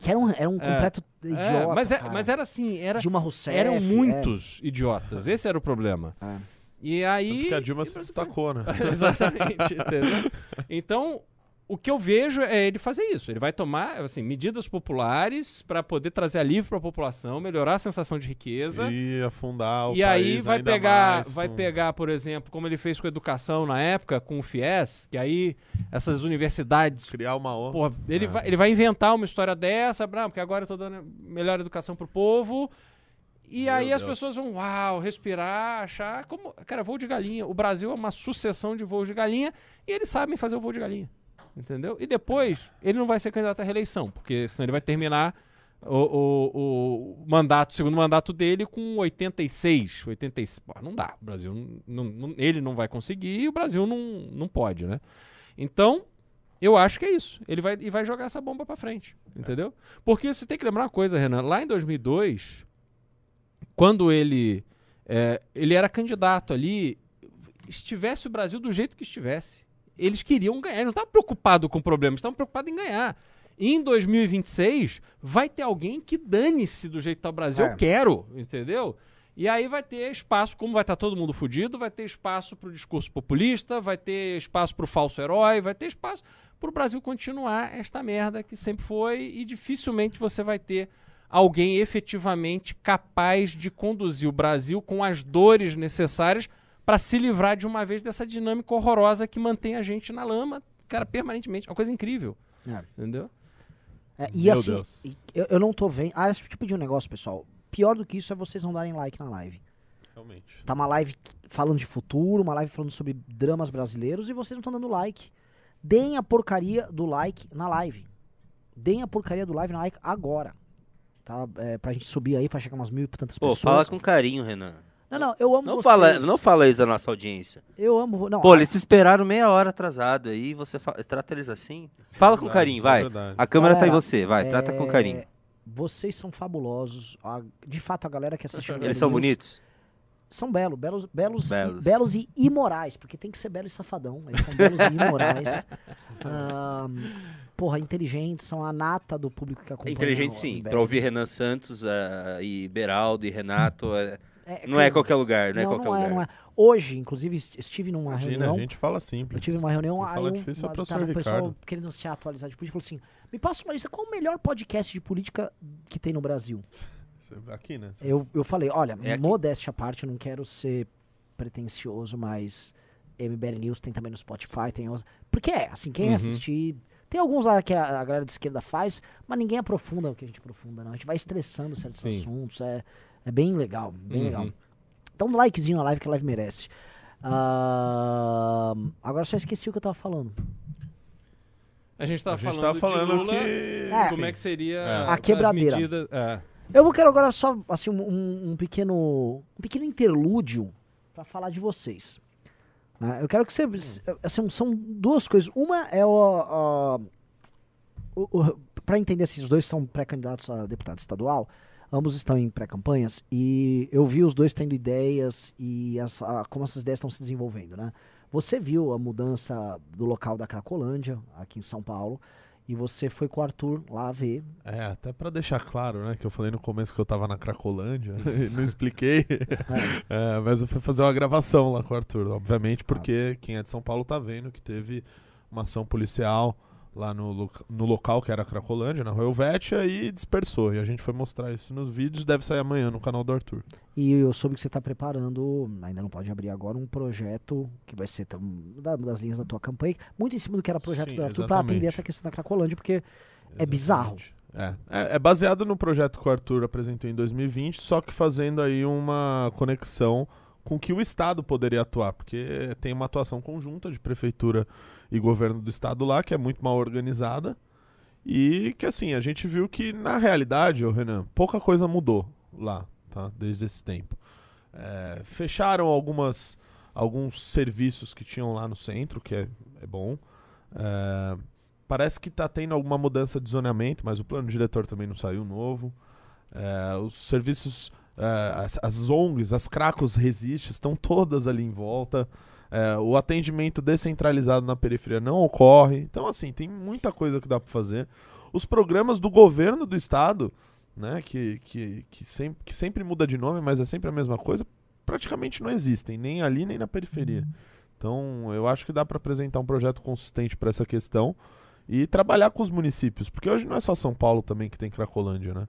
Que era um, era um É. completo é, idiota. mas, é- cara. mas era assim, era, Dilma Rousseff. eram é. muitos idiotas. Esse era o problema. É. E aí. Tanto que a Dilma se destacou, né? Exatamente, entendeu? Então, o que eu vejo é ele fazer isso. Ele vai tomar assim, medidas populares para poder trazer alívio para a população, melhorar a sensação de riqueza. E afundar o E aí vai pegar, vai pegar, por exemplo, como ele fez com a educação na época, com o FIES, que aí essas universidades Criar uma onda. Ele, É. vai, ele vai inventar uma história dessa, ah, porque agora eu tô dando melhor educação pro povo. E Meu aí as Deus. pessoas vão, uau, respirar, achar como. Cara, voo de galinha. O Brasil é uma sucessão de voos de galinha e eles sabem fazer o voo de galinha. Entendeu? E depois, ele não vai ser candidato à reeleição, porque senão ele vai terminar o, o- o mandato, o segundo mandato dele com 86, 86. Pô, não dá. O Brasil não, não- ele não vai conseguir e o Brasil não, não pode, né? Então, eu acho que é isso. Ele vai, e vai jogar essa bomba pra frente, entendeu? Porque você tem que lembrar uma coisa, Renan. Lá em 2002, quando ele é, ele era candidato ali, estivesse o Brasil do jeito que estivesse, eles queriam ganhar. Eles não estavam preocupados com o problema, estavam preocupados em ganhar. E em 2026, vai ter alguém que dane-se do jeito que tá o Brasil. É. Eu quero, entendeu? E aí vai ter espaço, como vai estar todo mundo fudido, vai ter espaço para o discurso populista, vai ter espaço para o falso herói, vai ter espaço para o Brasil continuar esta merda que sempre foi e dificilmente você vai ter alguém efetivamente capaz de conduzir o Brasil com as dores necessárias para se livrar de uma vez dessa dinâmica horrorosa que mantém a gente na lama, cara, permanentemente. É uma coisa incrível, É. entendeu? É, e Meu assim, Deus. eu, eu não tô vendo. Ah, deixa eu te pedir um negócio, pessoal. Pior do que isso é vocês não darem like na live. Realmente. Tá uma live falando de futuro, uma live falando sobre dramas brasileiros e vocês não estão dando like. Deem a porcaria do like na live. Deem a porcaria do live na like agora. Tá? É, pra gente subir aí, pra chegar umas mil e tantas Pô, pessoas. fala com carinho, Renan. Não, não, eu amo Não vocês. fala, não fala isso da nossa audiência. Eu amo. Não, Pô, eles se esperaram meia hora atrasado aí, você fa- trata eles assim? Fala com Verdade, carinho, isso é vai. verdade. A câmera tá em Galera, você, vai, trata com é, carinho. Vocês são fabulosos. A- de fato, a galera que assiste a Eles são News bonitos? São belos, belos, belos, Belos. E, belos e imorais, porque tem que ser belo e safadão. Eles são belos e imorais. Ahn, porra, inteligentes, são a nata do público que acompanha. Inteligente o sim. Pra ouvir Renan Santos ah, e Beraldo e Renato. é- É, não é que- qualquer lugar, não é qualquer não lugar. é, não é. Hoje, inclusive, est- estive numa Imagina, reunião. a gente fala Eu simples. tive uma reunião, aí fala um, difícil é o uma- tava o pessoal Ricardo. querendo se atualizar de política, falou assim, me passa uma lista, qual o melhor podcast de política que tem no Brasil? Aqui, né? Eu, eu falei, olha, É modéstia à parte, eu não quero ser pretencioso, mas MBL News tem também no Spotify, tem os... Porque é, assim, quem Uhum. assistir... Tem alguns lá que a, a galera de esquerda faz, mas ninguém aprofunda o que a gente aprofunda, não. A gente vai estressando certos Sim. assuntos, é, é bem legal, bem Uhum. legal. Então, um likezinho na live que a live merece. Ahn, agora só esqueci o que eu tava falando. A gente tava A gente falando, tava falando de Lula, que. É. como é que seria É. A quebradeira. medidas- é. Eu vou quero agora só assim um, um- pequeno um pequeno interlúdio pra falar de vocês. né? Eu quero que você assim, são duas coisas. Uma é o, para entender se os dois são pré-candidatos a deputado estadual, ambos estão em pré-campanhas e eu vi os dois tendo ideias e as- a- como essas ideias estão se desenvolvendo, né? Você viu a mudança do local da Cracolândia aqui em São Paulo e você foi com o Arthur lá ver É, até pra deixar claro, né? Que eu falei no começo que eu tava na Cracolândia, e não expliquei. É, mas eu fui fazer uma gravação lá com o Arthur, obviamente, porque quem é de São Paulo tá vendo que teve uma ação policial lá no, no local que era a Cracolândia, na Rua Helvétia, e dispersou. E a gente foi mostrar isso nos vídeos, deve sair amanhã no canal do Arthur. E eu soube que você está preparando, ainda não pode abrir agora, um projeto que vai ser da- das linhas da tua campanha, muito em cima do que era o projeto Sim, do Arthur, para atender essa questão da Cracolândia, porque É bizarro. Exatamente. É. É, é baseado no projeto que o Arthur apresentou em 2020, só que fazendo aí uma conexão com que o Estado poderia atuar, porque tem uma atuação conjunta de prefeitura e governo do Estado lá, que é muito mal organizada, e que assim, a gente viu que na realidade, ô Renan, pouca coisa mudou lá, tá? Desde esse tempo. É, fecharam algumas, alguns serviços que tinham lá no centro, que é, é bom. É, Parece que está tendo alguma mudança de zoneamento, mas o plano diretor também não saiu novo. É, os serviços, é, as, as ONGs, as Cracos Resiste, estão todas ali em volta. É, o atendimento descentralizado na periferia não ocorre. Então, assim, tem muita coisa que dá para fazer. Os programas do governo do estado, né, que, que, que, sempre, que sempre muda de nome, mas é sempre a mesma coisa, praticamente não existem, nem ali nem na periferia. Então, eu acho que dá para apresentar um projeto consistente para essa questão e trabalhar com os municípios, porque hoje não é só São Paulo também que tem Cracolândia, né?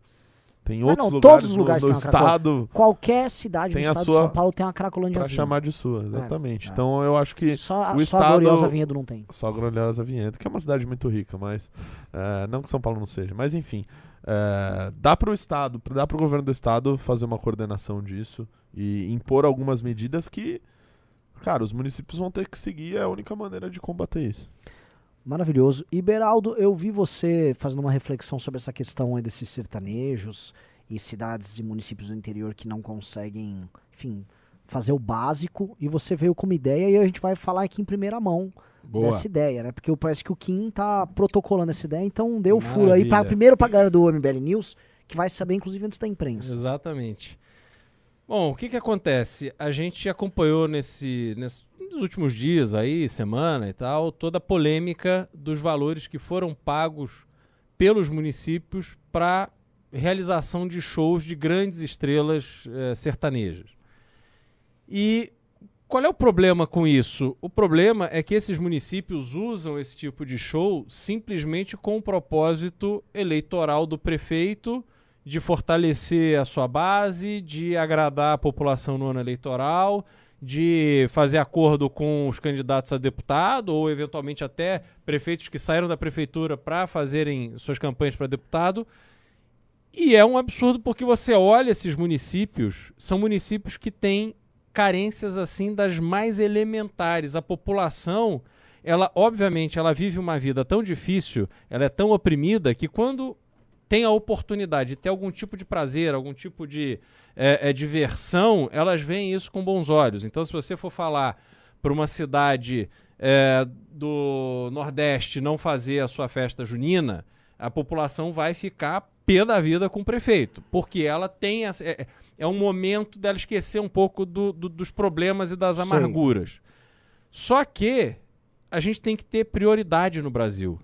Tem outros não, lugares, todos os lugares Cracolândia. estado qualquer cidade a estado de sua- São Paulo tem uma Cracolândia para chamar de sua, exatamente. é. Então, eu acho que Só, a- o só estado- a gloriosa Vinhedo não tem. só Gloriosa Vinhedo, que é uma cidade muito rica, mas é, não que São Paulo não seja, mas enfim, é, dá para o estado, dá para o governo do estado fazer uma coordenação disso e impor algumas medidas que, cara, os municípios vão ter que seguir, é a única maneira de combater isso. Maravilhoso. E Beraldo, eu vi você fazendo uma reflexão sobre essa questão aí desses sertanejos e cidades e municípios do interior que não conseguem, enfim, fazer o básico. E você veio com uma ideia e a gente vai falar aqui em primeira mão Boa. dessa ideia, né? Porque parece que o Kim tá protocolando essa ideia, então deu furo aí pra, primeiro pra galera do MBL News, que vai saber, inclusive, antes da imprensa. Exatamente. Bom, o que que acontece? A gente acompanhou nesse, nesse- nos últimos dias aí, semana e tal, toda a polêmica dos valores que foram pagos pelos municípios para realização de shows de grandes estrelas eh, sertanejas. E qual é o problema com isso? O problema é que esses municípios usam esse tipo de show simplesmente com o propósito eleitoral do prefeito de fortalecer a sua base, de agradar a população no ano eleitoral de fazer acordo com os candidatos a deputado ou eventualmente até prefeitos que saíram da prefeitura para fazerem suas campanhas para deputado. E é um absurdo porque você olha esses municípios, são municípios que têm carências assim das mais elementares. A população, ela obviamente, ela vive uma vida tão difícil, ela é tão oprimida que quando tem a oportunidade de ter algum tipo de prazer, algum tipo de é, é, diversão, elas veem isso com bons olhos. Então, se você for falar para uma cidade é, do Nordeste não fazer a sua festa junina, a população vai ficar pé da vida com o prefeito, porque ela tem essa, é, é um momento dela esquecer um pouco do, do, dos problemas e das Sim. amarguras. Só que a gente tem que ter prioridade no Brasil.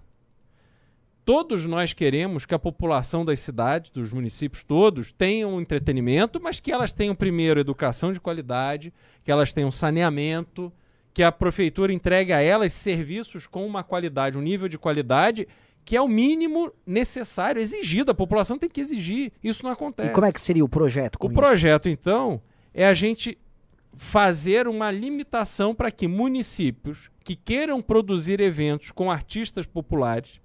Todos nós queremos que a população das cidades, dos municípios todos, tenham entretenimento, mas que elas tenham primeiro educação de qualidade, que elas tenham saneamento, que a prefeitura entregue a elas serviços com uma qualidade, um nível de qualidade que é o mínimo necessário, exigido. A população tem que exigir. Isso não acontece. E como é que seria o projeto? O isso? projeto, então, é a gente fazer uma limitação para que municípios que queiram produzir eventos com artistas populares,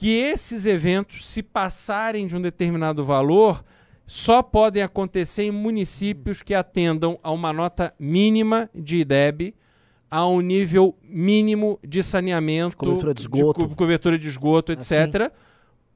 que esses eventos, se passarem de um determinado valor, só podem acontecer em municípios que atendam a uma nota mínima de IDEB, a um nível mínimo de saneamento, Cobertura de esgoto. co- cobertura de esgoto, Assim. etc.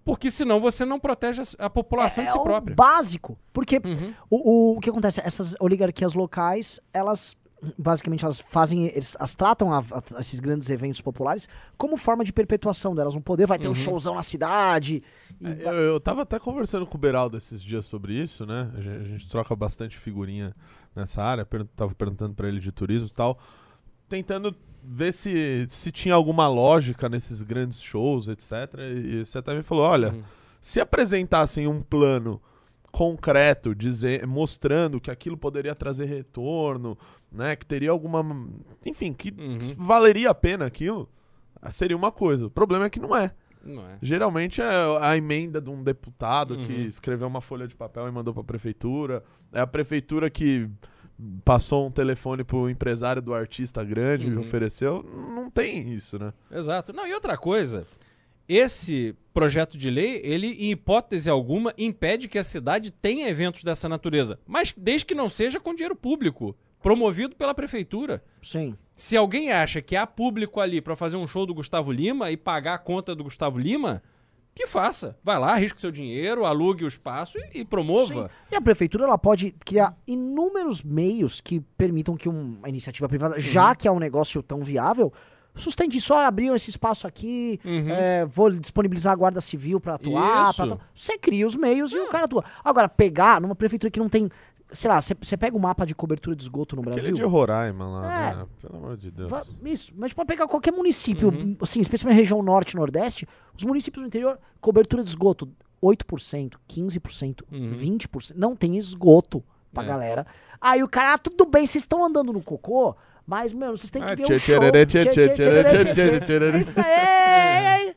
Porque senão você não protege a, população é, de si o própria. básico. Porque Uhum. o, o, o que acontece? Essas oligarquias locais, elas basicamente elas fazem, eles, elas tratam a- a- esses grandes eventos populares como forma de perpetuação delas. Um poder vai ter um Uhum. showzão na cidade. e É, vai- Eu, eu tava até conversando com o Beraldo esses dias sobre isso, né? A gente, a gente troca bastante figurinha nessa área. Per tava perguntando pra ele de turismo e tal. Tentando ver se, se tinha alguma lógica nesses grandes shows, etc. E você até me falou: olha, Uhum. se apresentassem um plano concreto, dizer, mostrando que aquilo poderia trazer retorno, né? Que teria alguma. Enfim, que Uhum. valeria a pena aquilo, seria uma coisa. O problema é que não é. Não é. Geralmente é a emenda de um deputado que Uhum. escreveu uma folha de papel e mandou pra prefeitura. É a prefeitura que passou um telefone pro empresário do artista grande e Uhum. ofereceu. Não tem isso, né? Exato. Não, e outra coisa, esse projeto de lei, ele, em hipótese alguma, impede que a cidade tenha eventos dessa natureza. Mas desde que não seja com dinheiro público, promovido pela prefeitura. Sim. Se alguém acha que há público ali pra fazer um show do Gustavo Lima e pagar a conta do Gustavo Lima, que faça. Vai lá, arrisque seu dinheiro, alugue o espaço e, e promova. Sim. E a prefeitura ela pode criar inúmeros meios que permitam que um- uma iniciativa privada, Uhum. já que é um negócio tão viável, sustente só abriu esse espaço aqui, Uhum. é, vou disponibilizar a guarda civil pra atuar. Pra atu- Você cria os meios e o cara atua. Agora, pegar numa prefeitura que não tem. Sei lá, você pega o mapa de cobertura de esgoto no Aquele Brasil. de Roraima lá, É. né? Pelo amor de Deus. Isso, mas pode pegar qualquer município, Uhum. assim, especialmente região norte e nordeste, os municípios do interior, cobertura de esgoto, 8%, 15%, Uhum. 20%, não tem esgoto pra É. galera. Aí o cara, ah, tudo bem, vocês estão andando no cocô, mas, meu, vocês têm que ver o show. É isso aí!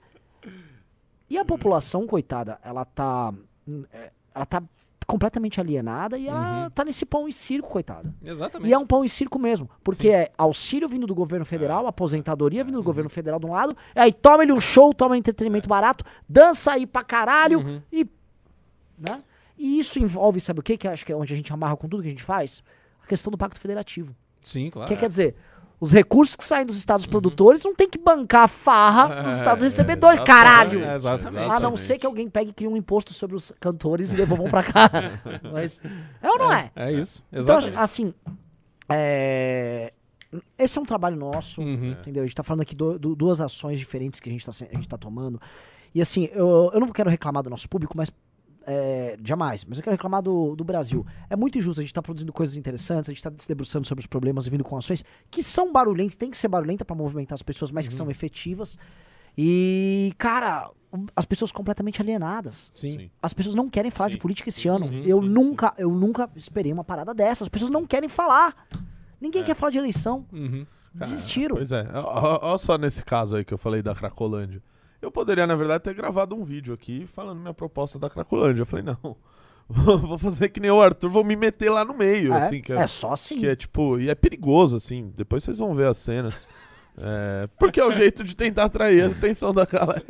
E a população, coitada, ela tá. hum, é, Ela tá completamente alienada e ela Uhum. tá nesse pão e circo, coitada. Exatamente. E é um pão e circo mesmo. Porque Sim. é auxílio vindo do governo federal, aposentadoria vindo do governo federal de um lado, aí toma ele um show, toma entretenimento barato, dança aí pra caralho Uhum. e. Né? E isso envolve, sabe o que? Que acho que é onde a gente amarra com tudo que a gente faz? A questão do pacto federativo. Sim, claro. Que quer dizer, os recursos que saem dos estados produtores não tem que bancar a farra dos estados É, recebedores, exatamente, caralho! É, exatamente. A não ser que alguém pegue e crie um imposto sobre os cantores e devolvam pra cá. Mas, é ou não é? É isso. Então, Exatamente. assim, é, esse é um trabalho nosso, Uhum. entendeu? A gente tá falando aqui do, do- duas ações diferentes que a gente tá, a gente tá tomando. E assim, eu, eu não quero reclamar do nosso público, mas. É, jamais, mas eu quero reclamar do, do Brasil. É muito injusto, a gente tá produzindo coisas interessantes, a gente tá se debruçando sobre os problemas e vindo com ações que são barulhentas, tem que ser barulhenta pra movimentar as pessoas, mas que Uhum. são efetivas. E, cara, as pessoas completamente alienadas. Sim. Sim. As pessoas não querem falar de Sim. política esse ano. Uhum, eu sim, nunca, eu nunca esperei uma parada dessa. As pessoas não querem falar. Ninguém quer falar de eleição. Uhum. Cara, Desistiram. Pois é. Olha só nesse caso aí que eu falei da Cracolândia. Eu poderia, na verdade, ter gravado um vídeo aqui falando minha proposta da Cracolândia. Eu falei, não. vou fazer que nem o Arthur, vou me meter lá no meio, É, assim, que é, é só assim. que é tipo, e é perigoso, assim, depois vocês vão ver as cenas. É, porque é o jeito de tentar atrair a atenção da galera.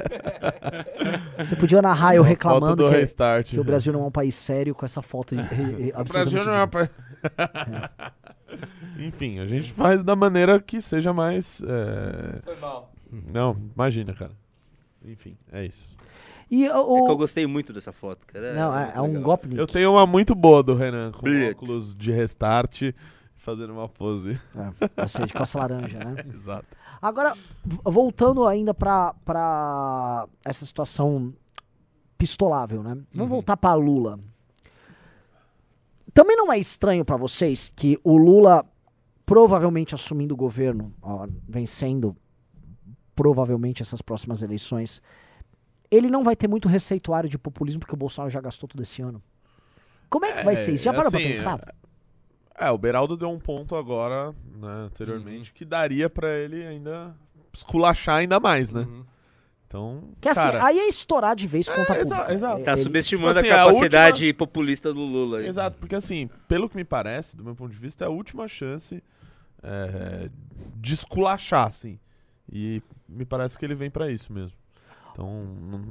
Você podia narrar eu reclamando do que, restart. que o Brasil não é um país sério com essa foto de, de, O Brasil não é uma absolutamente pa- Enfim, a gente faz da maneira que seja mais. é, Foi mal. Não, imagina, cara. Enfim, é isso. E É que o, eu gostei muito dessa foto, cara. não, é, muito é um golpe. Eu tenho uma muito boa do Renan, com Blitz. óculos de restart, fazendo uma pose. É, seja, de calça laranja, né? Exato. Agora, voltando ainda pra, pra essa situação pistolável, né? Vamos Uhum. voltar pra Lula. Também não é estranho pra vocês que o Lula, provavelmente assumindo o governo, ó, vencendo provavelmente essas próximas eleições, ele não vai ter muito receituário de populismo porque o Bolsonaro já gastou tudo esse ano. Como é que vai ser isso? Já parou pra assim, pensar? É, o Beraldo deu um ponto agora, né, anteriormente, Uhum. que daria pra ele ainda esculachar ainda mais, né? Uhum. Então, Que assim, cara, aí é estourar de vez conta É, exa- exato. Tá Ele- subestimando tipo assim, a a capacidade populista do Lula. aí. Exato, porque assim, pelo que me parece, do meu ponto de vista, é a última chance é, de esculachar, assim. E me parece que ele vem pra isso mesmo. Então, não-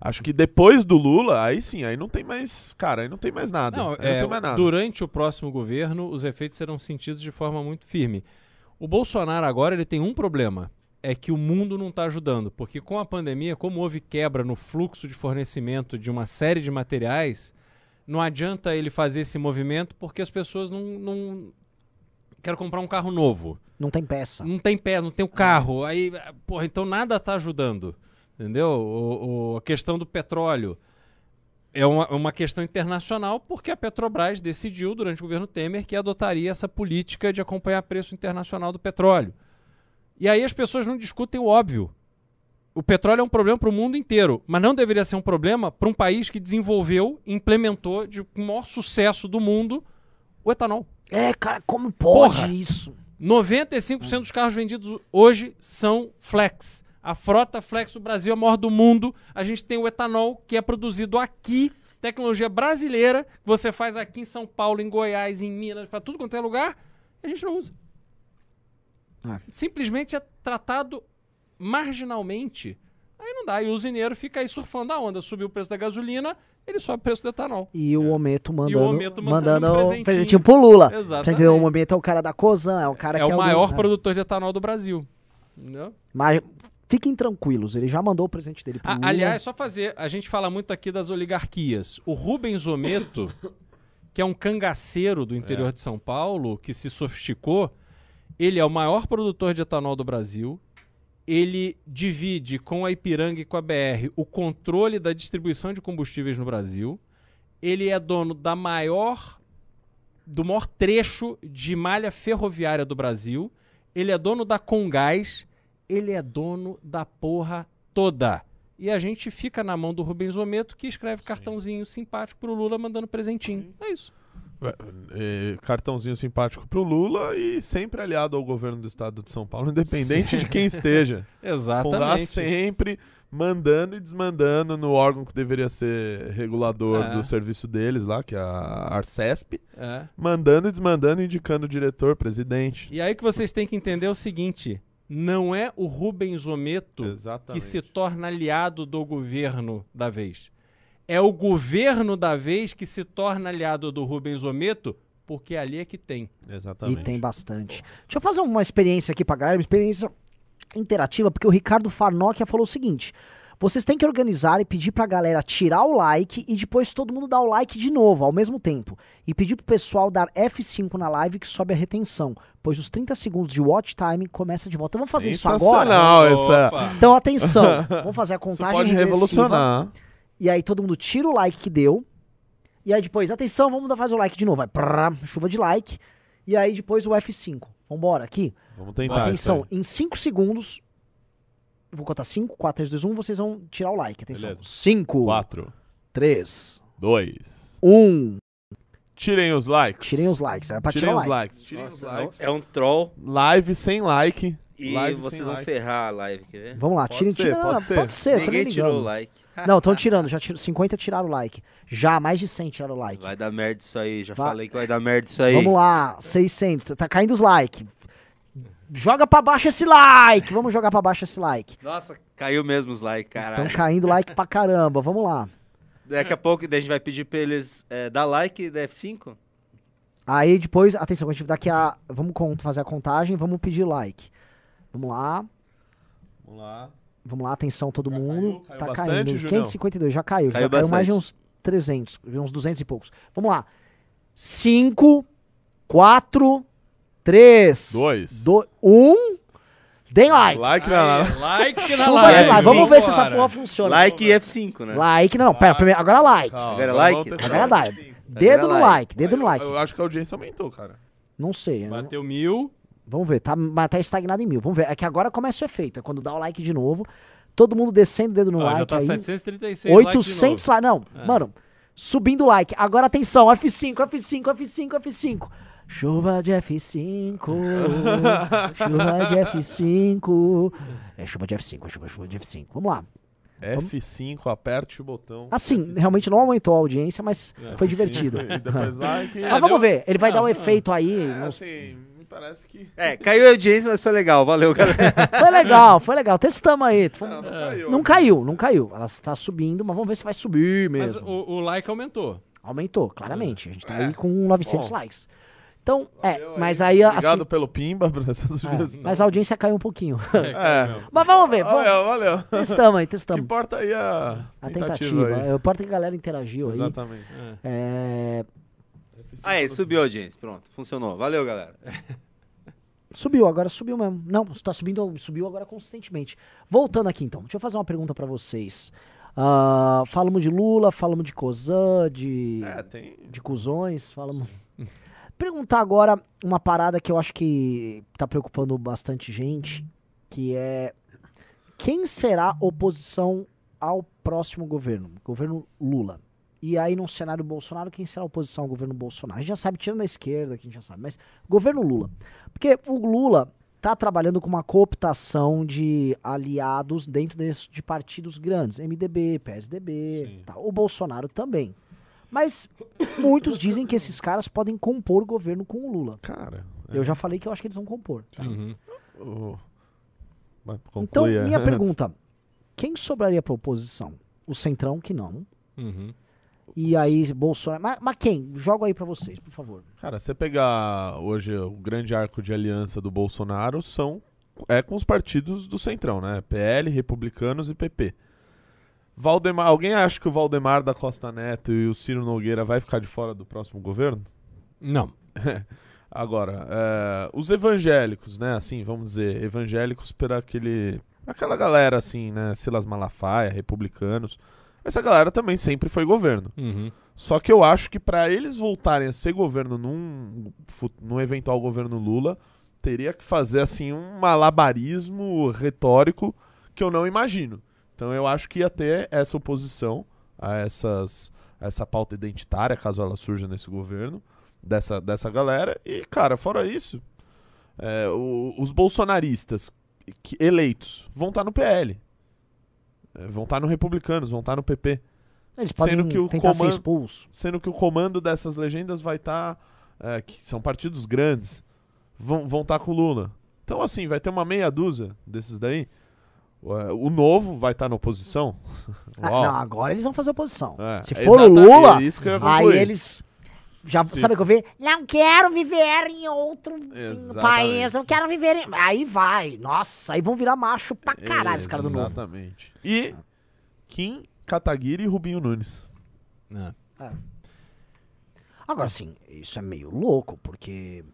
acho que depois do Lula, aí sim, aí não tem mais, cara, aí não tem mais nada. Não, é, não tem mais nada. durante o próximo governo, os efeitos serão sentidos de forma muito firme. O Bolsonaro agora ele tem um problema, é que o mundo não está ajudando, porque com a pandemia, como houve quebra no fluxo de fornecimento de uma série de materiais, não adianta ele fazer esse movimento porque as pessoas não, não quero comprar um carro novo. Não tem peça. Não tem pé, não tem o carro. Aí, porra, então nada tá ajudando. Entendeu? O, o- a questão do petróleo é uma, uma questão internacional porque a Petrobras decidiu, durante o governo Temer, que adotaria essa política de acompanhar preço internacional do petróleo. E aí as pessoas não discutem o óbvio. O petróleo é um problema para o mundo inteiro, mas não deveria ser um problema para um país que desenvolveu, implementou de maior sucesso do mundo o etanol. É, cara, como pode Porra. isso? 95% dos carros vendidos hoje são flex. A frota flex do Brasil é a maior do mundo. A gente tem o etanol que é produzido aqui, tecnologia brasileira, que você faz aqui em São Paulo, em Goiás, em Minas, para tudo quanto é lugar, e a gente não usa. É. Simplesmente é tratado marginalmente. Aí não dá. E o usineiro fica aí surfando a onda. Subiu o preço da gasolina, ele sobe o preço do etanol. E o Ometo mandando, Ometo mandando mandando um presentinho. presentinho pro Lula. Exatamente. O Ometo é o cara da Cozan, é o cara é que o é maior do, produtor de etanol do Brasil. Entendeu? Mas fiquem tranquilos, ele já mandou o presente dele pro A- Lula. aliás, só fazer, a gente fala muito aqui das oligarquias. O Rubens Ometo, que é um cangaceiro do interior de São Paulo, que se sofisticou, ele é o maior produtor de etanol do Brasil. Ele divide com a Ipiranga e com a BR o controle da distribuição de combustíveis no Brasil. Ele é dono da maior do maior trecho de malha ferroviária do Brasil. Ele é dono da Congás. Ele é dono da porra toda. E a gente fica na mão do Rubens Ometo, que escreve cartãozinho simpático pro Lula mandando presentinho. É isso. É, cartãozinho simpático pro Lula e sempre aliado ao governo do estado de São Paulo, independente de quem esteja. Fundar Exatamente. sempre mandando e desmandando no órgão que deveria ser regulador É. do serviço deles lá, que é a Arcesp, É. mandando e desmandando, indicando o diretor, presidente. E aí que vocês têm que entender o seguinte: não é o Rubens Ometo Exatamente. que se torna aliado do governo da vez. É o governo da vez que se torna aliado do Rubens Ometo, porque ali é que tem. E Exatamente. tem bastante. Deixa eu fazer uma experiência aqui pra galera, uma experiência interativa, porque o Ricardo Farnokia falou o seguinte: vocês têm que organizar e pedir pra galera tirar o like e depois todo mundo dar o like de novo, ao mesmo tempo. E pedir pro pessoal dar F5 na live que sobe a retenção, pois os 30 segundos de watch time começa de volta. Então vamos fazer isso agora? Sensacional essa. Então atenção, vamos fazer a Isso contagem pode regressiva. revolucionar. E aí todo mundo tira o like que deu. E aí depois, atenção, vamos dar- fazer o like de novo. Vai, prrr, chuva de like. E aí depois o F5. Vambora aqui. Vamos tentar. atenção, em 5 segundos. Vou contar 5, 4, 3, 2, 1. Vocês vão tirar o like. Atenção. Beleza. 5, aí. Quatro, 3, dois. 1. Tirem os likes. Tirem os likes. É pra Tirem tirar o os like. likes. Tirem os Nossa, likes. é um troll Live sem like. e Live vocês vão like. ferrar a live, quer ver? Vamos lá, Pode tirem, ser, tirem. pode não, ser. Pode ser, Ninguém tirou o like. Não, estão tirando, já tiro, 50 tiraram o like. Já, mais de 100 tiraram o like. Vai dar merda isso aí. Já Vai. falei que vai dar merda isso aí. Vamos lá, 600. Tá caindo os likes. Joga pra baixo esse like. Vamos jogar pra baixo esse like. Nossa, caiu mesmo os likes, caralho. Estão caindo like pra caramba. Vamos lá. Daqui a pouco daí a gente vai pedir pra eles é, dar like da F5. Aí depois, atenção, a gente daqui a. Vamos fazer a contagem, vamos pedir like. Vamos lá, Vamos lá. Vamos lá, atenção todo Já mundo. caiu? Caiu tá bastante, caindo. Julião? 552, já caiu. Caiu já caiu mais de bastante. uns 300, uns 200 e poucos. Vamos lá. 5, 4, 3, Dois. 1. Deem like. Like na Aí, like na live. like. Vamos ver se essa porra funciona. Like e F5, né? Like, não, pera, primeiro, agora like. Calma, Agora vamos like? Agora like. Dedo no like. like, dedo no like. Eu, eu acho que a audiência aumentou, cara. Não sei. né? Bateu mil. Vamos ver, tá, mas tá estagnado em mil. Vamos ver. É que agora começa o efeito. É quando dá o like de novo. Todo mundo descendo o dedo no Ó, like já tá aí. 736 800 likes de novo. likes. Não, mano. Subindo o like. Agora atenção. F5, F5, F5, F5. Chuva de F5. chuva de F5. É chuva de F5, é chuva, chuva de F5. Vamos lá. F5, aperte o botão. Assim, realmente não aumentou a audiência, mas É, foi F5, divertido. E depois like. Mas vamos deu- ver. Ele vai Ah, dar um ah. efeito aí. É, não- assim, parece que. É, caiu a audiência, mas foi legal. Valeu, galera. Foi legal, foi legal. Testamos aí. Foi- Não, não caiu. Não caiu, não caiu. Ela está subindo, mas vamos ver se vai subir Mas mesmo. o, o like aumentou. Aumentou, claramente. A gente tá aí com 900 Bom. likes. Então, Valeu é, mas aí, assim, Obrigado pelo Pimba por essa é, sugestão. mas a audiência caiu um pouquinho. É. mas vamos ver, vamos, Valeu, valeu. testamos aí, O que testamos. importa aí a, A tentativa. tentativa. aí. É, importa é que a galera interagiu aí. Exatamente. É, Aí, subiu a audiência. Pronto, funcionou. Valeu, galera. subiu, agora subiu mesmo. Não, está subindo, subiu agora consistentemente. Voltando aqui então, deixa eu fazer uma pergunta pra vocês. Ah, falamos de Lula, falamos de Cozan, de. É, tem. de cuzões, falamos. Perguntar agora uma parada que eu acho que tá preocupando bastante gente, que é quem será oposição ao próximo governo, governo Lula. E aí num cenário Bolsonaro, quem será a oposição ao governo Bolsonaro? A gente já sabe, tirando a esquerda, que a gente já sabe, mas governo Lula. Porque o Lula tá trabalhando com uma cooptação de aliados dentro desse, de partidos grandes, MDB, PSDB, tá, o Bolsonaro também. Mas muitos dizem que esses caras podem compor governo com o Lula. Cara. Eu já falei que eu acho que eles vão compor. tá? Uhum. o- Mas Então, é. minha pergunta: quem sobraria pra oposição? O Centrão, que não. Uhum. E aí, Bolsonaro. Mas, mas quem? Jogo aí pra vocês, por favor. Cara, você pegar hoje o grande arco de aliança do Bolsonaro são é com os partidos do Centrão, né? PL, Republicanos e PP. Valdemar, alguém acha que o Valdemar da Costa Neto e o Ciro Nogueira vai ficar de fora do próximo governo? Não. Agora, é, os evangélicos, né? Assim, vamos dizer, evangélicos para aquele. Aquela galera assim, né? Silas Malafaia, republicanos. Essa galera também sempre foi governo. Uhum. Só que eu acho que para eles voltarem a ser governo num, num eventual governo Lula, teria que fazer assim um malabarismo retórico que eu não imagino. Então eu acho que ia ter essa oposição a essas a essa pauta identitária, caso ela surja nesse governo, dessa, dessa galera. E, cara, fora isso, é, o- os bolsonaristas eleitos vão estar no PL. É, vão estar no Republicanos, vão estar no PP. Eles Sendo podem que o tentar ser comando- expulsos. sendo que o comando dessas legendas vai estar. que são partidos grandes, vão vão estar com o Lula. Então, assim, vai ter uma meia dúzia desses daí. O, é, o novo vai estar na oposição. Ah, não, agora eles vão fazer oposição. É, Se for o Lula, é aí eles. Já Se- sabe o que eu vi? Não quero viver em outro Exatamente. país, eu quero viver em. Aí vai. Nossa, aí vão virar macho pra caralho esse cara do novo. Exatamente. E Kim Kataguiri e Rubinho Nunes. É. Agora sim, isso é meio louco, porque.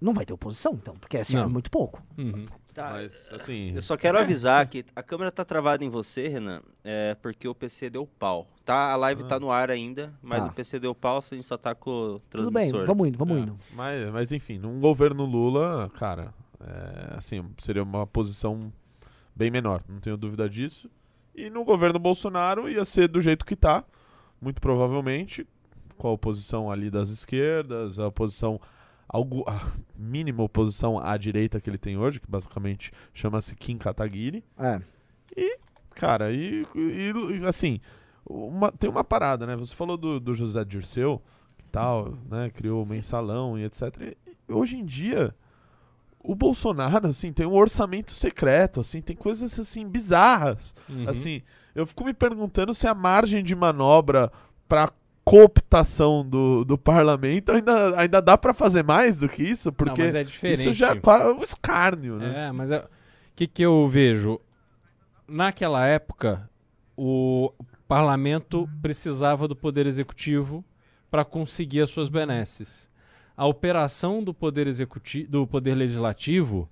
Não vai ter oposição, então, porque assim, é Não. muito pouco. Uhum. Tá, Mas, assim. Eu só quero avisar que a câmera tá travada em você, Renan, é porque o PC deu pau. Tá, a live tá no ar ainda, mas Tá. o PC deu pau, a gente só tá com o Tudo bem, transmissor. vamos indo, vamos É, indo. Mas, mas enfim, num governo Lula, cara, é, assim, seria uma posição bem menor, não tenho dúvida disso. E no governo Bolsonaro ia ser do jeito que tá, muito provavelmente, com a oposição ali das esquerdas, a oposição, algo, a mínima oposição à direita que ele tem hoje, que basicamente chama-se Kim Kataguiri. É. Cara, e, e, assim, uma- tem uma parada, né? Você falou do, do José Dirceu, que tal, né? Criou o mensalão e etc. E hoje em dia, o Bolsonaro, assim, tem um orçamento secreto, assim, tem coisas, assim, bizarras. Uhum. Assim, eu fico me perguntando se a margem de manobra pra cooptação do, do parlamento ainda, ainda dá pra fazer mais do que isso, Não, porque mas é diferente. isso já é um escárnio, né? É, mas o que, que eu vejo? Naquela época, o parlamento precisava do poder executivo para conseguir as suas benesses. A operação do poder executivo, do poder legislativo,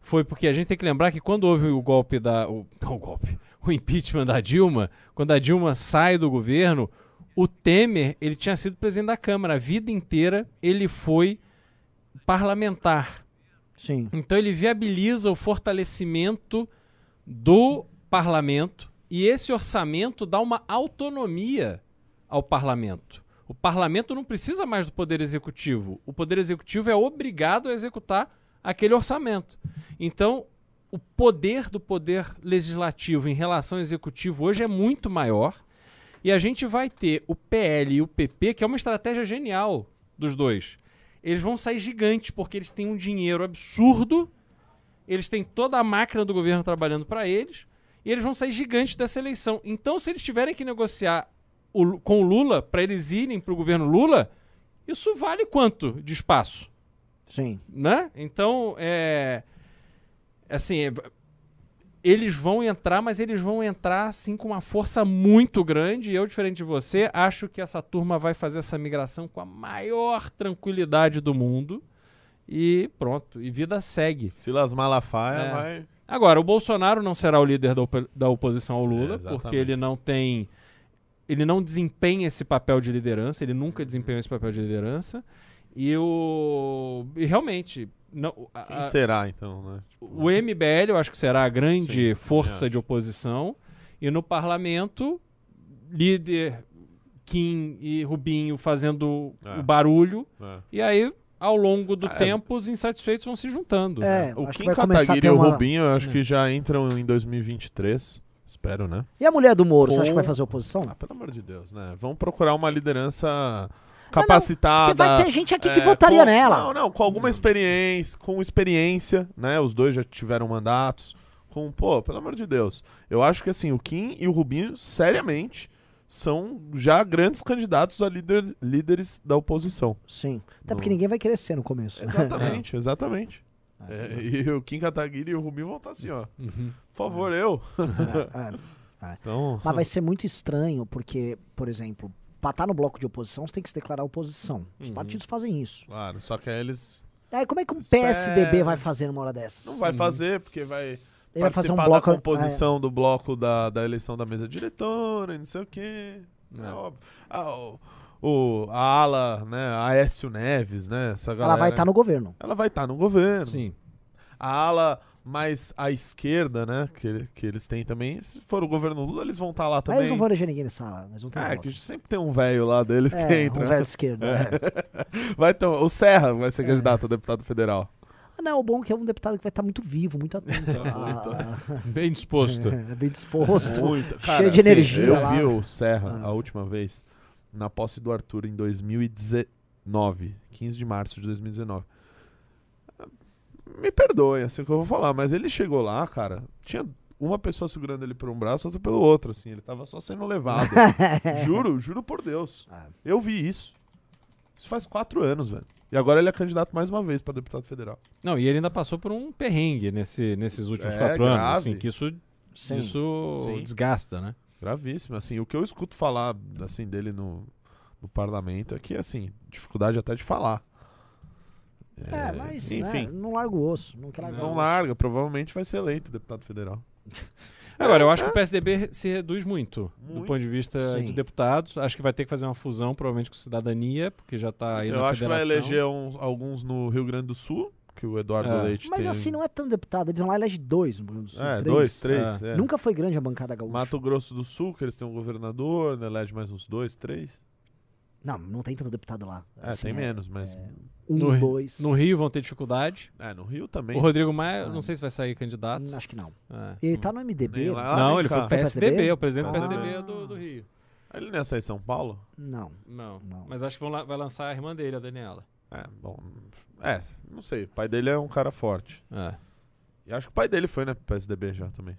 foi porque a gente tem que lembrar que quando houve o golpe da, o, não, o golpe, o impeachment da Dilma, quando a Dilma sai do governo, o Temer ele tinha sido presidente da Câmara a vida inteira, ele foi parlamentar. Sim. Então ele viabiliza o fortalecimento do parlamento e esse orçamento dá uma autonomia ao parlamento. O parlamento não precisa mais do poder executivo. O poder executivo é obrigado a executar aquele orçamento. Então, o poder do poder legislativo em relação ao executivo hoje é muito maior. E a gente vai ter o PL e o PP, que é uma estratégia genial dos dois. Eles vão sair gigantes porque eles têm um dinheiro absurdo, eles têm toda a máquina do governo trabalhando para eles, e eles vão sair gigantes dessa eleição. Então, se eles tiverem que negociar o com o Lula para eles irem para o governo Lula, isso vale quanto de espaço? Sim. né? Então, é. Assim, é, eles vão entrar, mas eles vão entrar assim com uma força muito grande. E eu, diferente de você, acho que essa turma vai fazer essa migração com a maior tranquilidade do mundo. E pronto, e vida segue. Silas Malafaia É. vai. Agora, o Bolsonaro não será o líder da, opo- da oposição ao Sim, Lula, porque ele não tem. Ele não desempenha esse papel de liderança, ele nunca desempenhou esse papel de liderança. E o. E realmente. Não, a- Quem será, então, né? o MBL eu acho que será a grande Sim, força também de oposição. E no parlamento, líder Kim e Rubinho fazendo É. o barulho. É. E aí, ao longo do É. tempo, os insatisfeitos vão se juntando. É, O acho que Kim Kataguiri e o uma... Rubinho, eu acho É. que já entram em 2023. Espero, né? E a mulher do Moro, você acha que Com- vai fazer oposição? Ah, pelo amor de Deus, né? Vamos procurar uma liderança capacitada. Porque vai ter gente aqui que é, votaria com- nela. Não, não, com alguma experiência, com experiência, né? Os dois já tiveram mandatos. Com, pô, pelo amor de Deus. Eu acho que assim, o Kim e o Rubinho, seriamente, são já grandes candidatos a líder- líderes da oposição. Sim. Até Não. porque ninguém vai crescer no começo. Exatamente, exatamente. É. É, e o Kim Kataguiri e o Rubinho vão estar assim, ó. Uhum. Por favor, eu. É, é. Então, Mas vai ser muito estranho, porque, por exemplo, pra estar no bloco de oposição, você tem que se declarar oposição. Os Uhum. partidos fazem isso. claro, só que aí eles Aí como é que um. PSDB vai fazer numa hora dessas? não vai fazer, porque vai Ele vai fazer um bloco. da composição do bloco da, da eleição da mesa diretora, e não sei o quê. É, É. óbvio. Ah, o, o- a ala, né, a Aécio Neves, né, essa é, galera. ela vai estar no governo. Ela vai estar no governo. Sim. A ala mais à esquerda, né, que, que eles têm também, se for o governo Lula, eles vão estar lá Aí também. eles não vão eleger ninguém nessa sala. Mas não tem É, que sempre tem um velho lá deles que É, entra. um velho de esquerda. é. Vai então, o Serra vai ser É. candidato a deputado federal. Ah, Não, o bom é que é um deputado que vai estar muito vivo, muito atento. Ah, Bem disposto. é, bem disposto. Muito. cheio de energia Eu lá. vi o Serra Ah. a última vez na posse do Arthur em 2019, 15 de março de 2019. Me perdoe, assim o que eu vou falar, mas ele chegou lá, cara, tinha uma pessoa segurando ele por um braço, outra pelo outro, assim, ele tava só sendo levado. juro, juro por Deus. Ah. Eu vi isso. Isso faz quatro anos, velho. E agora ele é candidato mais uma vez pra deputado federal. Não, e ele ainda passou por um perrengue nesse, nesses últimos É, quatro anos. grave. Assim, que isso, Sim. isso Sim. desgasta, né? Gravíssimo. Assim, o que eu escuto falar assim dele no, no parlamento é que, assim, dificuldade até de falar. É, mas né, enfim, não larga o osso. Não quer largar não o osso. larga. Provavelmente vai ser eleito deputado federal. Agora, eu acho que o PSDB se reduz muito, do Muito. ponto de vista Sim. de deputados. Acho que vai ter que fazer uma fusão, provavelmente, com cidadania, porque já está aí eu na acho que vai eleger uns- alguns no Rio Grande do Sul, que o Eduardo É. Leite Mas tem. assim, não é tão deputado. Eles vão lá e elegem dois no Rio Grande do Sul. É, três. dois, três. é. Nunca foi grande a bancada gaúcha. Mato Grosso do Sul, que eles têm um governador, né, elege mais uns dois, três. Não, não tem tanto deputado lá. É, Assim, tem menos, mas. Um, No- dois. No Rio vão ter dificuldade. É, no Rio também. O Rodrigo Maia, Ah. não sei se vai sair candidato. Hum, Acho que não. É. Ele tá no MDB. Lá. Ah, não, ele foi pro PSDB, PSDB? o presidente do PSDB. Do, do Rio. Ele não ia sair em São Paulo? Não. Não. Não. Mas acho que vão lá- vai lançar a irmã dele, a Daniela. É, bom. É, não sei. O pai dele é um cara forte. É. E acho que o pai dele foi, né, pro PSDB já também.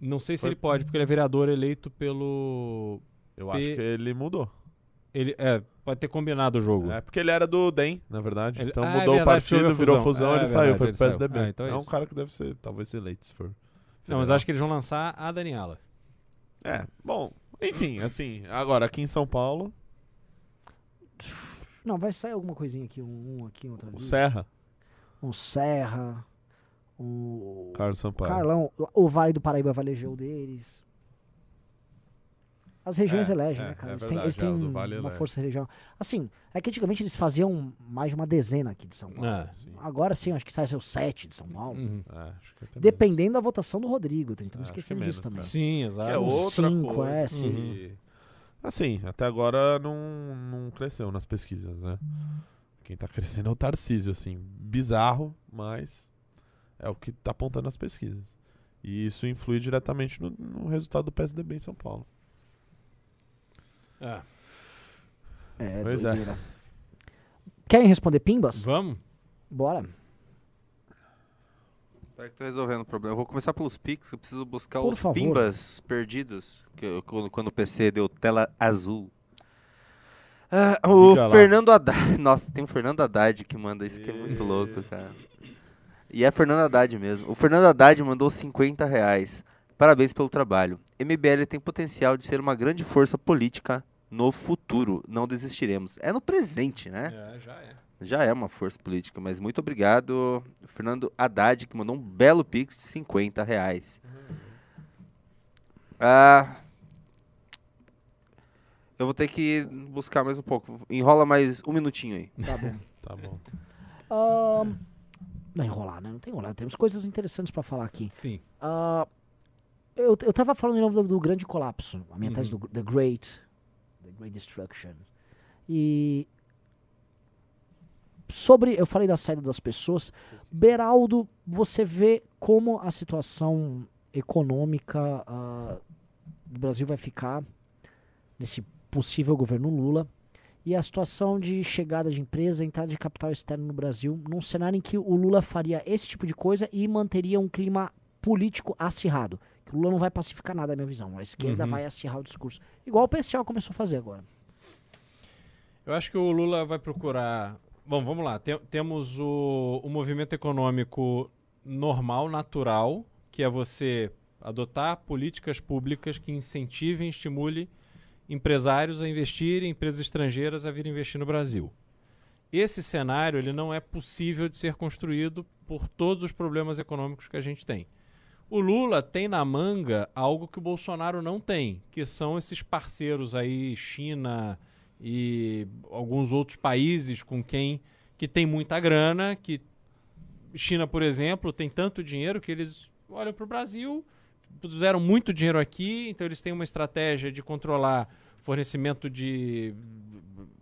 Não sei se Foi- ele pode, porque ele é vereador eleito pelo. Eu P- acho que ele mudou. Ele, é, pode ter combinado o jogo. É porque ele era do DEM, na verdade. Ele- Então Ah, é mudou o verdade, partido, houve a virou fusão. É ele saiu, verdade, foi pro saiu. PSDB. Ah, então é é um cara que deve ser, talvez, eleito, se for. Não, mas acho que eles vão lançar a Daniela. É, bom, enfim, assim, agora aqui em São Paulo, Não, vai sair alguma coisinha aqui. Um, um aqui, outro ali. o Serra, Um Serra. O Carlos Sampaio. Carlão. O Vale do Paraíba vai eleger o deles. As regiões É, elegem, é, né, cara? é eles têm, eles é, têm do Vale uma elege. força regional. Assim, é que antigamente eles faziam mais de uma dezena aqui de São Paulo. É. Sim. Agora sim, acho que sai seus sete de São Paulo. Uhum. É, acho que até Dependendo da votação do Rodrigo. Estamos É, esquecendo menos, disso também. cara. Sim, menos. exato. Que é outra cinco, coisa. é, sim. que- Assim, até agora não, não cresceu nas pesquisas, né? Quem tá crescendo é o Tarcísio, assim, bizarro, mas é o que tá apontando as pesquisas. E isso influi diretamente no, no resultado do PSDB em São Paulo. É. É, Pois é. doideira. Querem responder pimbas? Vamos? Bora. Peraí que tô resolvendo o problema. Eu vou começar pelos Pix, eu preciso buscar Por os favor. pimbas perdidos que eu- quando, quando o PC deu tela azul. Ah, o lá. Fernando Haddad. Nossa, tem o Fernando Haddad que manda isso que é muito louco, cara. E é Fernando Haddad mesmo. O Fernando Haddad mandou 50 reais. Parabéns pelo trabalho. MBL tem potencial de ser uma grande força política no futuro. Não desistiremos. É no presente, né? É, já é. Já é uma força política, mas muito obrigado, Fernando Haddad, que mandou um belo pix de 50 reais. Ah, eu vou ter que buscar mais um pouco. Enrola mais um minutinho aí. Tá bom. Tá bom. Ahn, não enrolar, né? Não tem enrolar. Temos coisas interessantes pra falar aqui. Sim. Ah, eu, eu tava falando de novo do, do grande colapso. A minha tese Uhum. do The Great. The Great Destruction. E. Sobre. Eu falei da saída das pessoas. Beraldo, você vê como a situação econômica ah, do Brasil vai ficar nesse possível governo Lula. E a situação de chegada de empresa, entrada de capital externo no Brasil, num cenário em que o Lula faria esse tipo de coisa e manteria um clima político acirrado. Que o Lula não vai pacificar nada, na minha visão. A esquerda Uhum. vai acirrar o discurso. Igual o PCO começou a fazer agora. Eu acho que o Lula vai procurar. Bom, vamos lá. Tem- temos o, o movimento econômico normal, natural, que é você adotar políticas públicas que incentivem, estimulem empresários a investirem, empresas estrangeiras a vir investir no Brasil. Esse cenário ele não é possível de ser construído por todos os problemas econômicos que a gente tem. O Lula tem na manga algo que o Bolsonaro não tem, que são esses parceiros aí, China e alguns outros países com quem que tem muita grana, que China, por exemplo, tem tanto dinheiro que eles olham para o Brasil, puseram muito dinheiro aqui, então eles têm uma estratégia de controlar fornecimento de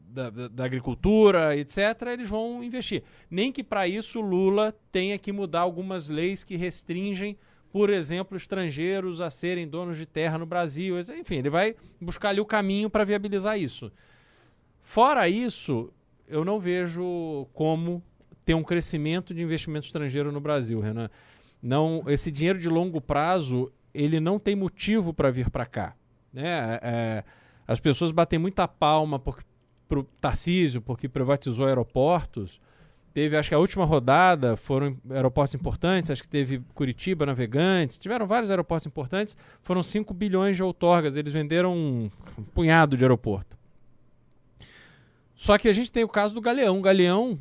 da, da- agricultura, etc., eles vão investir. Nem que para isso Lula tenha que mudar algumas leis que restringem, por exemplo, estrangeiros a serem donos de terra no Brasil. Enfim, ele vai buscar ali o caminho para viabilizar isso. Fora isso, eu não vejo como ter um crescimento de investimento estrangeiro no Brasil, Renan. Não, esse dinheiro de longo prazo, ele não tem motivo para vir para cá. Né? É, as pessoas batem muita palma para o Tarcísio, porque privatizou aeroportos. Teve, acho que a última rodada foram aeroportos importantes, acho que teve Curitiba, Navegantes, tiveram vários aeroportos importantes, foram 5 bilhões de outorgas, eles venderam um, punhado de aeroporto. Só que a gente tem o caso do Galeão. O Galeão,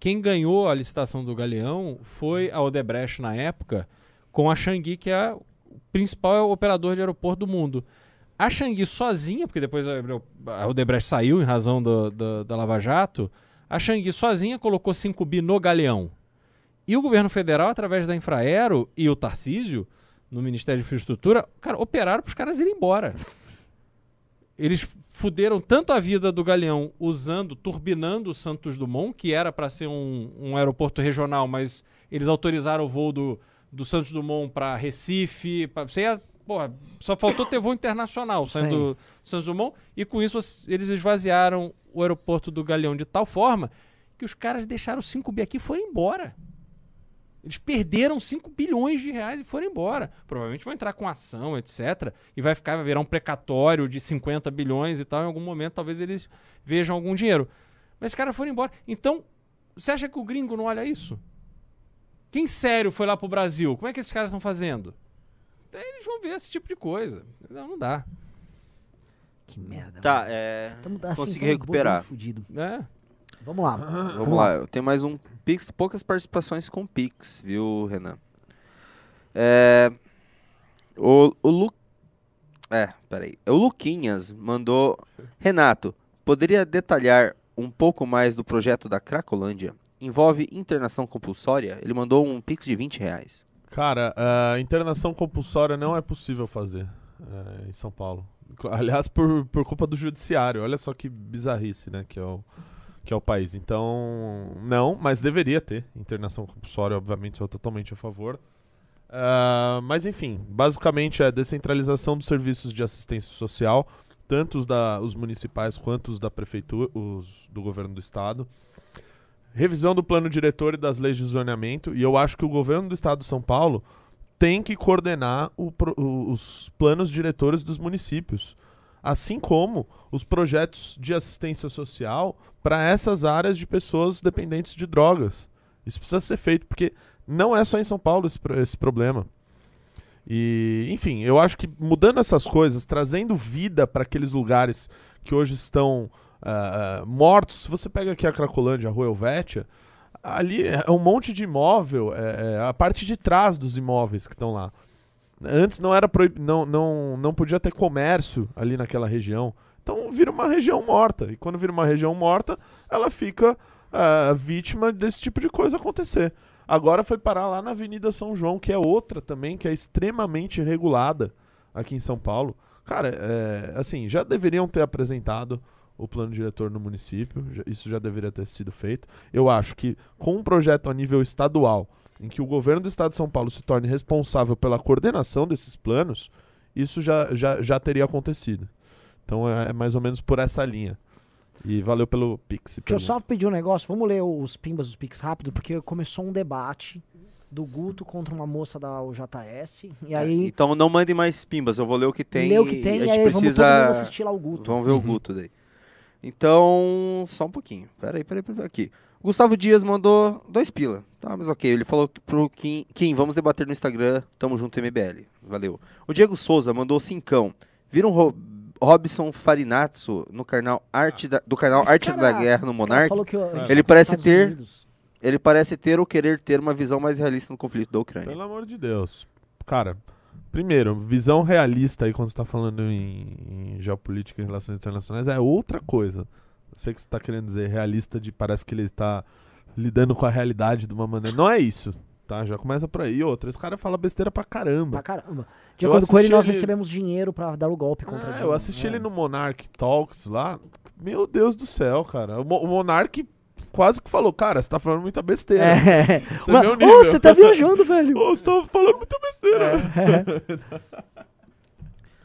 quem ganhou a licitação do Galeão foi a Odebrecht na época, com a Xangui, que é o principal operador de aeroporto do mundo. A Xangui sozinha, porque depois a Odebrecht saiu em razão do, do, da Lava Jato, a Xangui sozinha colocou 5 bi no Galeão. E o governo federal, através da Infraero e o Tarcísio, no Ministério de Infraestrutura, cara, operaram para os caras irem embora. eles fuderam tanto a vida do Galeão usando, turbinando o Santos Dumont, que era para ser um, um aeroporto regional, mas eles autorizaram o voo do, do Santos Dumont para Recife. Pra, você ia, porra, só faltou ter voo internacional saindo do Santos Dumont. E com isso eles esvaziaram o aeroporto do Galeão de tal forma que os caras deixaram 5 bi aqui e foram embora. Eles perderam 5 bilhões de reais e foram embora. Provavelmente vão entrar com ação, etc. E vai ficar, vai virar um precatório de 50 bilhões e tal. Em algum momento, talvez eles vejam algum dinheiro. Mas os caras foram embora. Então, você acha que o gringo não olha isso? Quem sério foi lá pro Brasil? Como é que esses caras estão fazendo? Eles vão ver esse tipo de coisa. Não, não dá. Que merda. Tá, mano. é. Tamo, assim, consegui tamo recuperar. É. Vamos lá. Vamos lá, eu tenho mais um Pix, poucas participações com Pix, viu, Renan? É. O, o Lu. É, peraí. O Luquinhas mandou. Renato, poderia detalhar um pouco mais do projeto da Cracolândia? Envolve internação compulsória? Ele mandou um Pix de 20 reais. Cara, a internação compulsória não é possível fazer é, em São Paulo. Aliás, por, por culpa do judiciário. Olha só que bizarrice, né? Que é o, que é o país. Então, não, mas deveria ter internação compulsória, obviamente, sou totalmente a favor. Ah, mas enfim, basicamente é descentralização dos serviços de assistência social, tanto os, da, os municipais quanto os da prefeitura, os do governo do estado. Revisão do plano diretor e das leis de zoneamento, e eu acho que o governo do estado de São Paulo tem que coordenar o os planos diretores dos municípios, assim como os projetos de assistência social para essas áreas de pessoas dependentes de drogas. Isso precisa ser feito, porque não é só em São Paulo esse, esse problema. E, enfim, eu acho que mudando essas coisas, trazendo vida para aqueles lugares que hoje estão ah, mortos. Se você pega aqui a Cracolândia, a Rua Helvétia, ali é um monte de imóvel, é, é a parte de trás dos imóveis que estão lá. Antes não era proib... não, não, não podia ter comércio ali naquela região. Então vira uma região morta. E quando vira uma região morta, ela fica ah, vítima desse tipo de coisa acontecer. Agora foi parar lá na Avenida São João, que é outra também, que é extremamente regulada aqui em São Paulo. Cara, é, assim, já deveriam ter apresentado o plano diretor no município, isso já deveria ter sido feito. Eu acho que com um projeto a nível estadual, em que o governo do estado de São Paulo se torne responsável pela coordenação desses planos, isso já, já, já teria acontecido. Então é, é mais ou menos por essa linha. E valeu pelo Pix. Deixa eu só pedir um negócio. Vamos ler os pimbas dos Pix rápido, porque começou um debate do Guto contra uma moça da UJS. E aí, Então não mandem mais pimbas, eu vou ler o que tem. lê o que tem a e gente aí vamos todo mundo precisa. assistir lá o Guto. Vamos ver o Guto daí. Então, só um pouquinho. Peraí, peraí, peraí. Aqui. Gustavo Dias mandou dois pila. Tá, mas ok. Ele falou pro Kim, Kim, vamos debater no Instagram. Tamo junto, MBL. Valeu. O Diego Souza mandou cincão. Viram Ro Robson Farinazzo no canal Arte da- do canal Esse Arte cara- da Guerra no esse cara Monark? falou que o- Ele parece ter- Unidos- Ele parece ter ou querer ter uma visão mais realista no conflito da Ucrânia. Pelo amor de Deus. Cara, primeiro, visão realista aí quando você tá falando em, em geopolítica e relações internacionais é outra coisa. Eu sei que você tá querendo dizer realista de parece que ele tá lidando com a realidade de uma maneira. Não é isso, tá? Já começa por aí. Outra, esse cara fala besteira pra caramba. Pra caramba. De Eu acordo com ele, nós ele- recebemos dinheiro pra dar o golpe contra Ah, ele. eu assisti É. ele no Monarch Talks lá. Meu Deus do céu, cara. O, Mo- o Monark quase que falou, cara, você tá falando muita besteira. É. Você Mas- o nível. você tá viajando, velho. Ô, você tá falando muita besteira.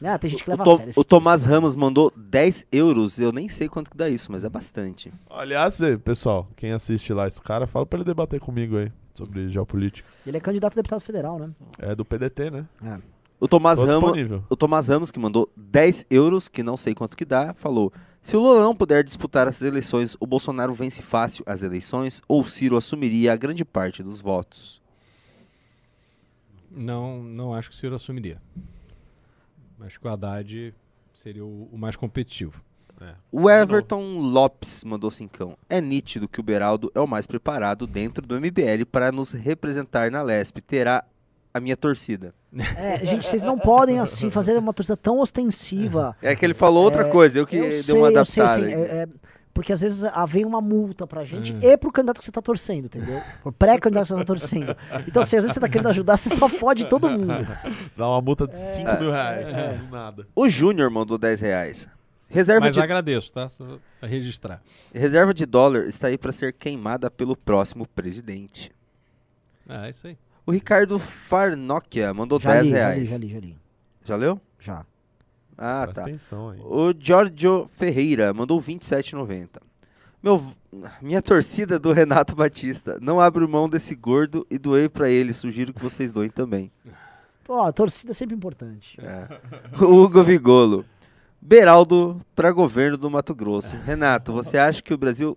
Ah, tem gente que O, leva To- a sério. o Tomás texto. Ramos mandou 10 euros. Eu nem sei quanto que dá isso, mas é bastante. Aliás, pessoal, quem assiste lá esse cara, fala pra ele debater comigo aí sobre geopolítica. Ele é candidato a deputado federal, né? É do PDT, né? O Tomás Ramos, o Tomás Ramos, que mandou 10 euros, que não sei quanto que dá, falou: se o Lula não puder disputar essas eleições, o Bolsonaro vence fácil as eleições ou Ciro assumiria a grande parte dos votos. Não, não acho que o Ciro assumiria. Acho que o Haddad seria o, o mais competitivo. O Everton Lopes mandou cincão. É nítido que o Beraldo é o mais preparado dentro do MBL para nos representar na LESP. Terá a minha torcida. É, gente, vocês não podem assim fazer uma torcida tão ostensiva. É que ele falou outra É, coisa, eu que eu dei sei, uma eu sei, adaptada. assim, aí. é- é, porque às vezes ah, vem uma multa pra gente É. e pro candidato que você tá torcendo, entendeu? Pro pré-candidato que você tá torcendo. Então, assim, às vezes você tá querendo ajudar, você só fode todo mundo. Dá uma multa de 5 É. mil reais. Do nada. O Júnior mandou 10 reais. Reserva Mas de, agradeço, tá? Só pra registrar. reserva de dólar está aí para ser queimada pelo próximo presidente. Ah, é isso aí. O Ricardo Farnokia mandou Já 10 li, já li, reais. já li, já li. Já leu? Já. Ah, Presta tá. atenção aí. O Giorgio Ferreira mandou 27,90. Meu, minha torcida do Renato Batista. Não abro mão desse gordo e doei pra ele. Sugiro que vocês doem também. Ó, a torcida é sempre importante. É. O Hugo Vigolo. Beraldo para governo do Mato Grosso. Renato, você acha que o Brasil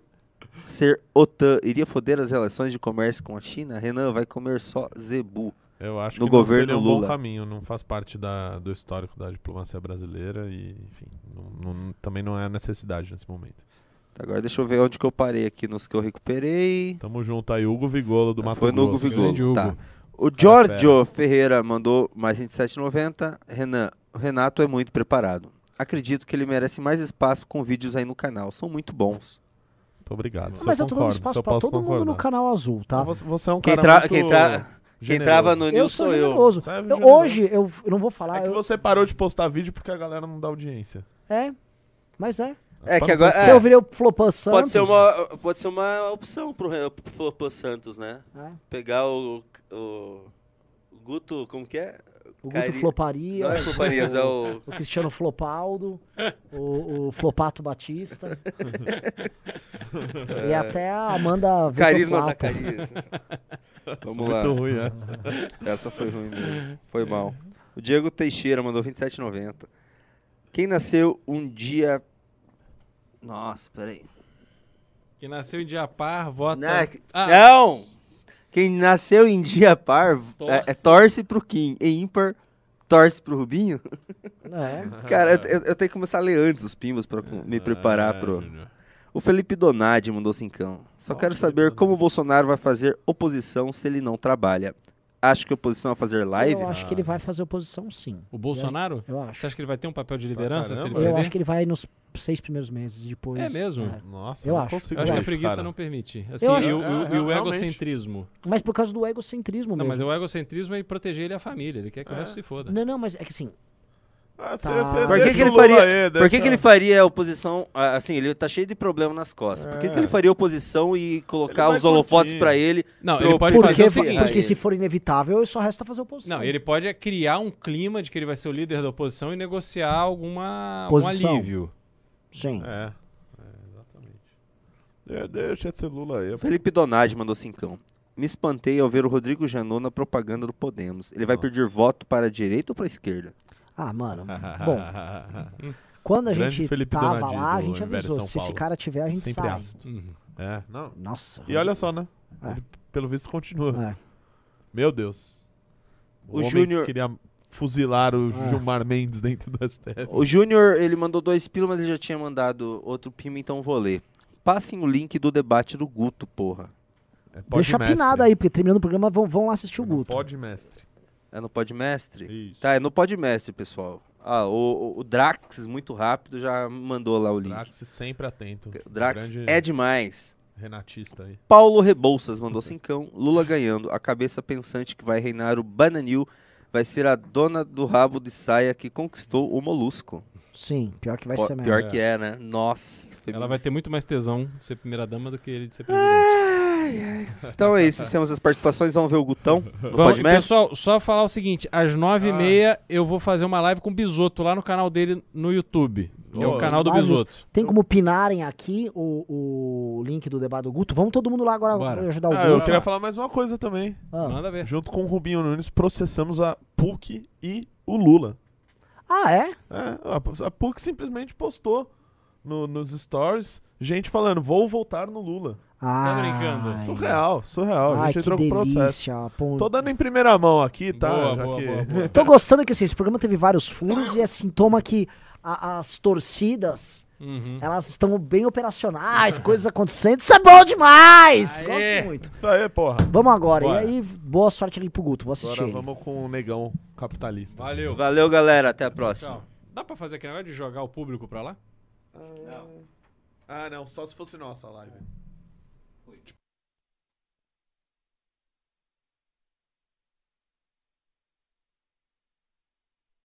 ser OTAN iria foder as relações de comércio com a China? Renan vai comer só zebu. Eu acho No que não governo seria um Lula. bom caminho, não faz parte da, do histórico da diplomacia brasileira e, enfim, não- não- também não é a necessidade nesse momento. Tá, Agora deixa eu ver onde que eu parei aqui nos que eu recuperei. Tamo junto aí, Hugo Vigolo do Mato Foi no Hugo. Vigolo. Tá. O Giorgio Ferreira mandou mais 27,90. Renan, o Renato é muito preparado. Acredito que ele merece mais espaço com vídeos aí no canal. São muito bons. Muito obrigado. Mas eu tô dando espaço eu pra todo mundo concordar. no canal azul, tá? Você, você é um Quem, cara tra- muito quem, tra- quem generoso. trava no Eu News sou sou eu. é Eu- hoje eu, eu não vou falar. É que eu- você parou de postar vídeo porque a galera não dá audiência. É, mas é. É que agora- É. Eu virei o Flopan Santos. Pode ser uma, pode ser uma opção pro, pro Flopan Santos, né? É, Pegar o, o Guto, como que é? O Guto Cari- Floparia. Não é Floparias, é o... O Cristiano Flopaldo, o, o Flopato Batista. e até a Amanda Carisma Vetoflapa. Zacarias. Vamos é lá. muito ruim essa. Essa foi ruim mesmo. Foi mal. O Diego Teixeira mandou 27,90. Quem nasceu um dia. Nossa, peraí. Que nasceu em dia par, vota. Não, Ah, não! Quem nasceu em dia par é, é Torce. torce pro Kim. Em ímpar, torce pro Rubinho. É. Cara, eu, eu- eu tenho que começar a ler antes os pimbas pra me preparar É, pro. Júnior. O Felipe Donadi mandou cincão. Só quero Felipe saber como o Bolsonaro vai fazer oposição se ele não trabalha. Acho que a oposição vai fazer live? Eu acho que ele vai fazer oposição sim. o Bolsonaro? Eu acho. Você acha que ele vai ter um papel de liderança se ele perder? Eu acho que ele vai nos seis primeiros meses depois. É mesmo? Nossa, Eu não acho. consigo Eu acho que a preguiça cara. não permite. Assim, Eu acho- e o, É, e o- egocentrismo. Mas por causa do egocentrismo Não, mesmo. mas o egocentrismo é proteger ele e a família. Ele quer que o É. resto se foda. Não, não, mas é que assim, Ah, Tá. Por que, que ele faria, aí, por que, que ele faria oposição? ah, Assim, ele tá cheio de problema nas costas. Por que, que É. ele faria oposição e colocar os holofotes pra ele? Não, Pro- ele pode Por fazer porque, o seguinte. porque se for inevitável, só resta fazer oposição. Não, ele pode é criar um clima de que ele vai ser o líder da oposição e negociar alguma algum Posição. alívio. Sim. É, é, exatamente. De- Deixa esse Lula aí. Felipe Donadi mandou cincão. Me espantei ao ver o Rodrigo Janot na propaganda do Podemos. Ele vai Nossa. pedir voto para a direita ou para a esquerda? Ah, mano. Bom, quando a Grande gente Felipe tava Donadi lá, a gente avisou. Se esse cara tiver, a gente Sempre sai. ácido. Uhum. É, não. Nossa. E olha só, né? É. Ele, pelo visto, continua. É. Meu Deus. O, O homem Júnior- que queria fuzilar o É. Gilmar Mendes dentro do STF. O Júnior, ele mandou dois pila, mas ele já tinha mandado outro pima, então vou ler. Passem o link do debate do Guto, porra. É pode Deixa mestre. pinado aí, porque terminando o programa vão, vão lá assistir o Não Guto. Pode mestre. É no Podmestre? Isso. Tá, é no Podmestre, pessoal. Ah, o, o- Drax, muito rápido, já mandou lá o link. Drax sempre atento. O Drax Grande é demais. Renatista aí. Paulo Rebouças mandou cincão. Lula ganhando. A cabeça pensante que vai reinar o Bananil vai ser a dona do rabo de saia que conquistou o molusco. Sim, pior que vai Ó, ser mesmo. pior que é, né? Nossa. Ela vai ter muito mais tesão de ser primeira dama do que ele de ser Presidente. Então é isso, temos as participações. Vamos ver o Gutão. Vamos, Podmestre? pessoal, só falar o seguinte: às nove e Ah. meia eu vou fazer uma live com o Bisoto lá no canal dele no YouTube. Que é o canal do Bisoto. Tem como pinarem aqui o, o link do debate do Guto? Vamos todo mundo lá agora Bora. ajudar o Ah, Guto. eu queria falar mais uma coisa também. Ah. Manda ver. Junto com o Rubinho Nunes, processamos a PUC e o Lula. Ah, é? É, a- a PUC simplesmente postou no- nos stories gente falando, vou voltar no Lula. Ah, brincando? Surreal, surreal. a Ai, gente que entrou com processo. delícia. Pô, Tô dando em primeira mão aqui, tá? Boa, Já boa, que- boa, boa. Tô gostando que assim, esse programa teve vários furos e é sintoma que a- as torcidas, Uhum. elas estão bem operacionais, coisas acontecendo. Isso é bom demais! Aê! Gosto muito. Isso aí, porra. Vamos agora. Bora. E aí, boa sorte ali pro Guto. Vou assistir Agora ele. vamos com o negão capitalista. Valeu. Valeu, galera. Até a próxima. Tchau. Dá pra fazer aquele negócio de jogar o público pra lá? Ah, não. Só se fosse nossa live.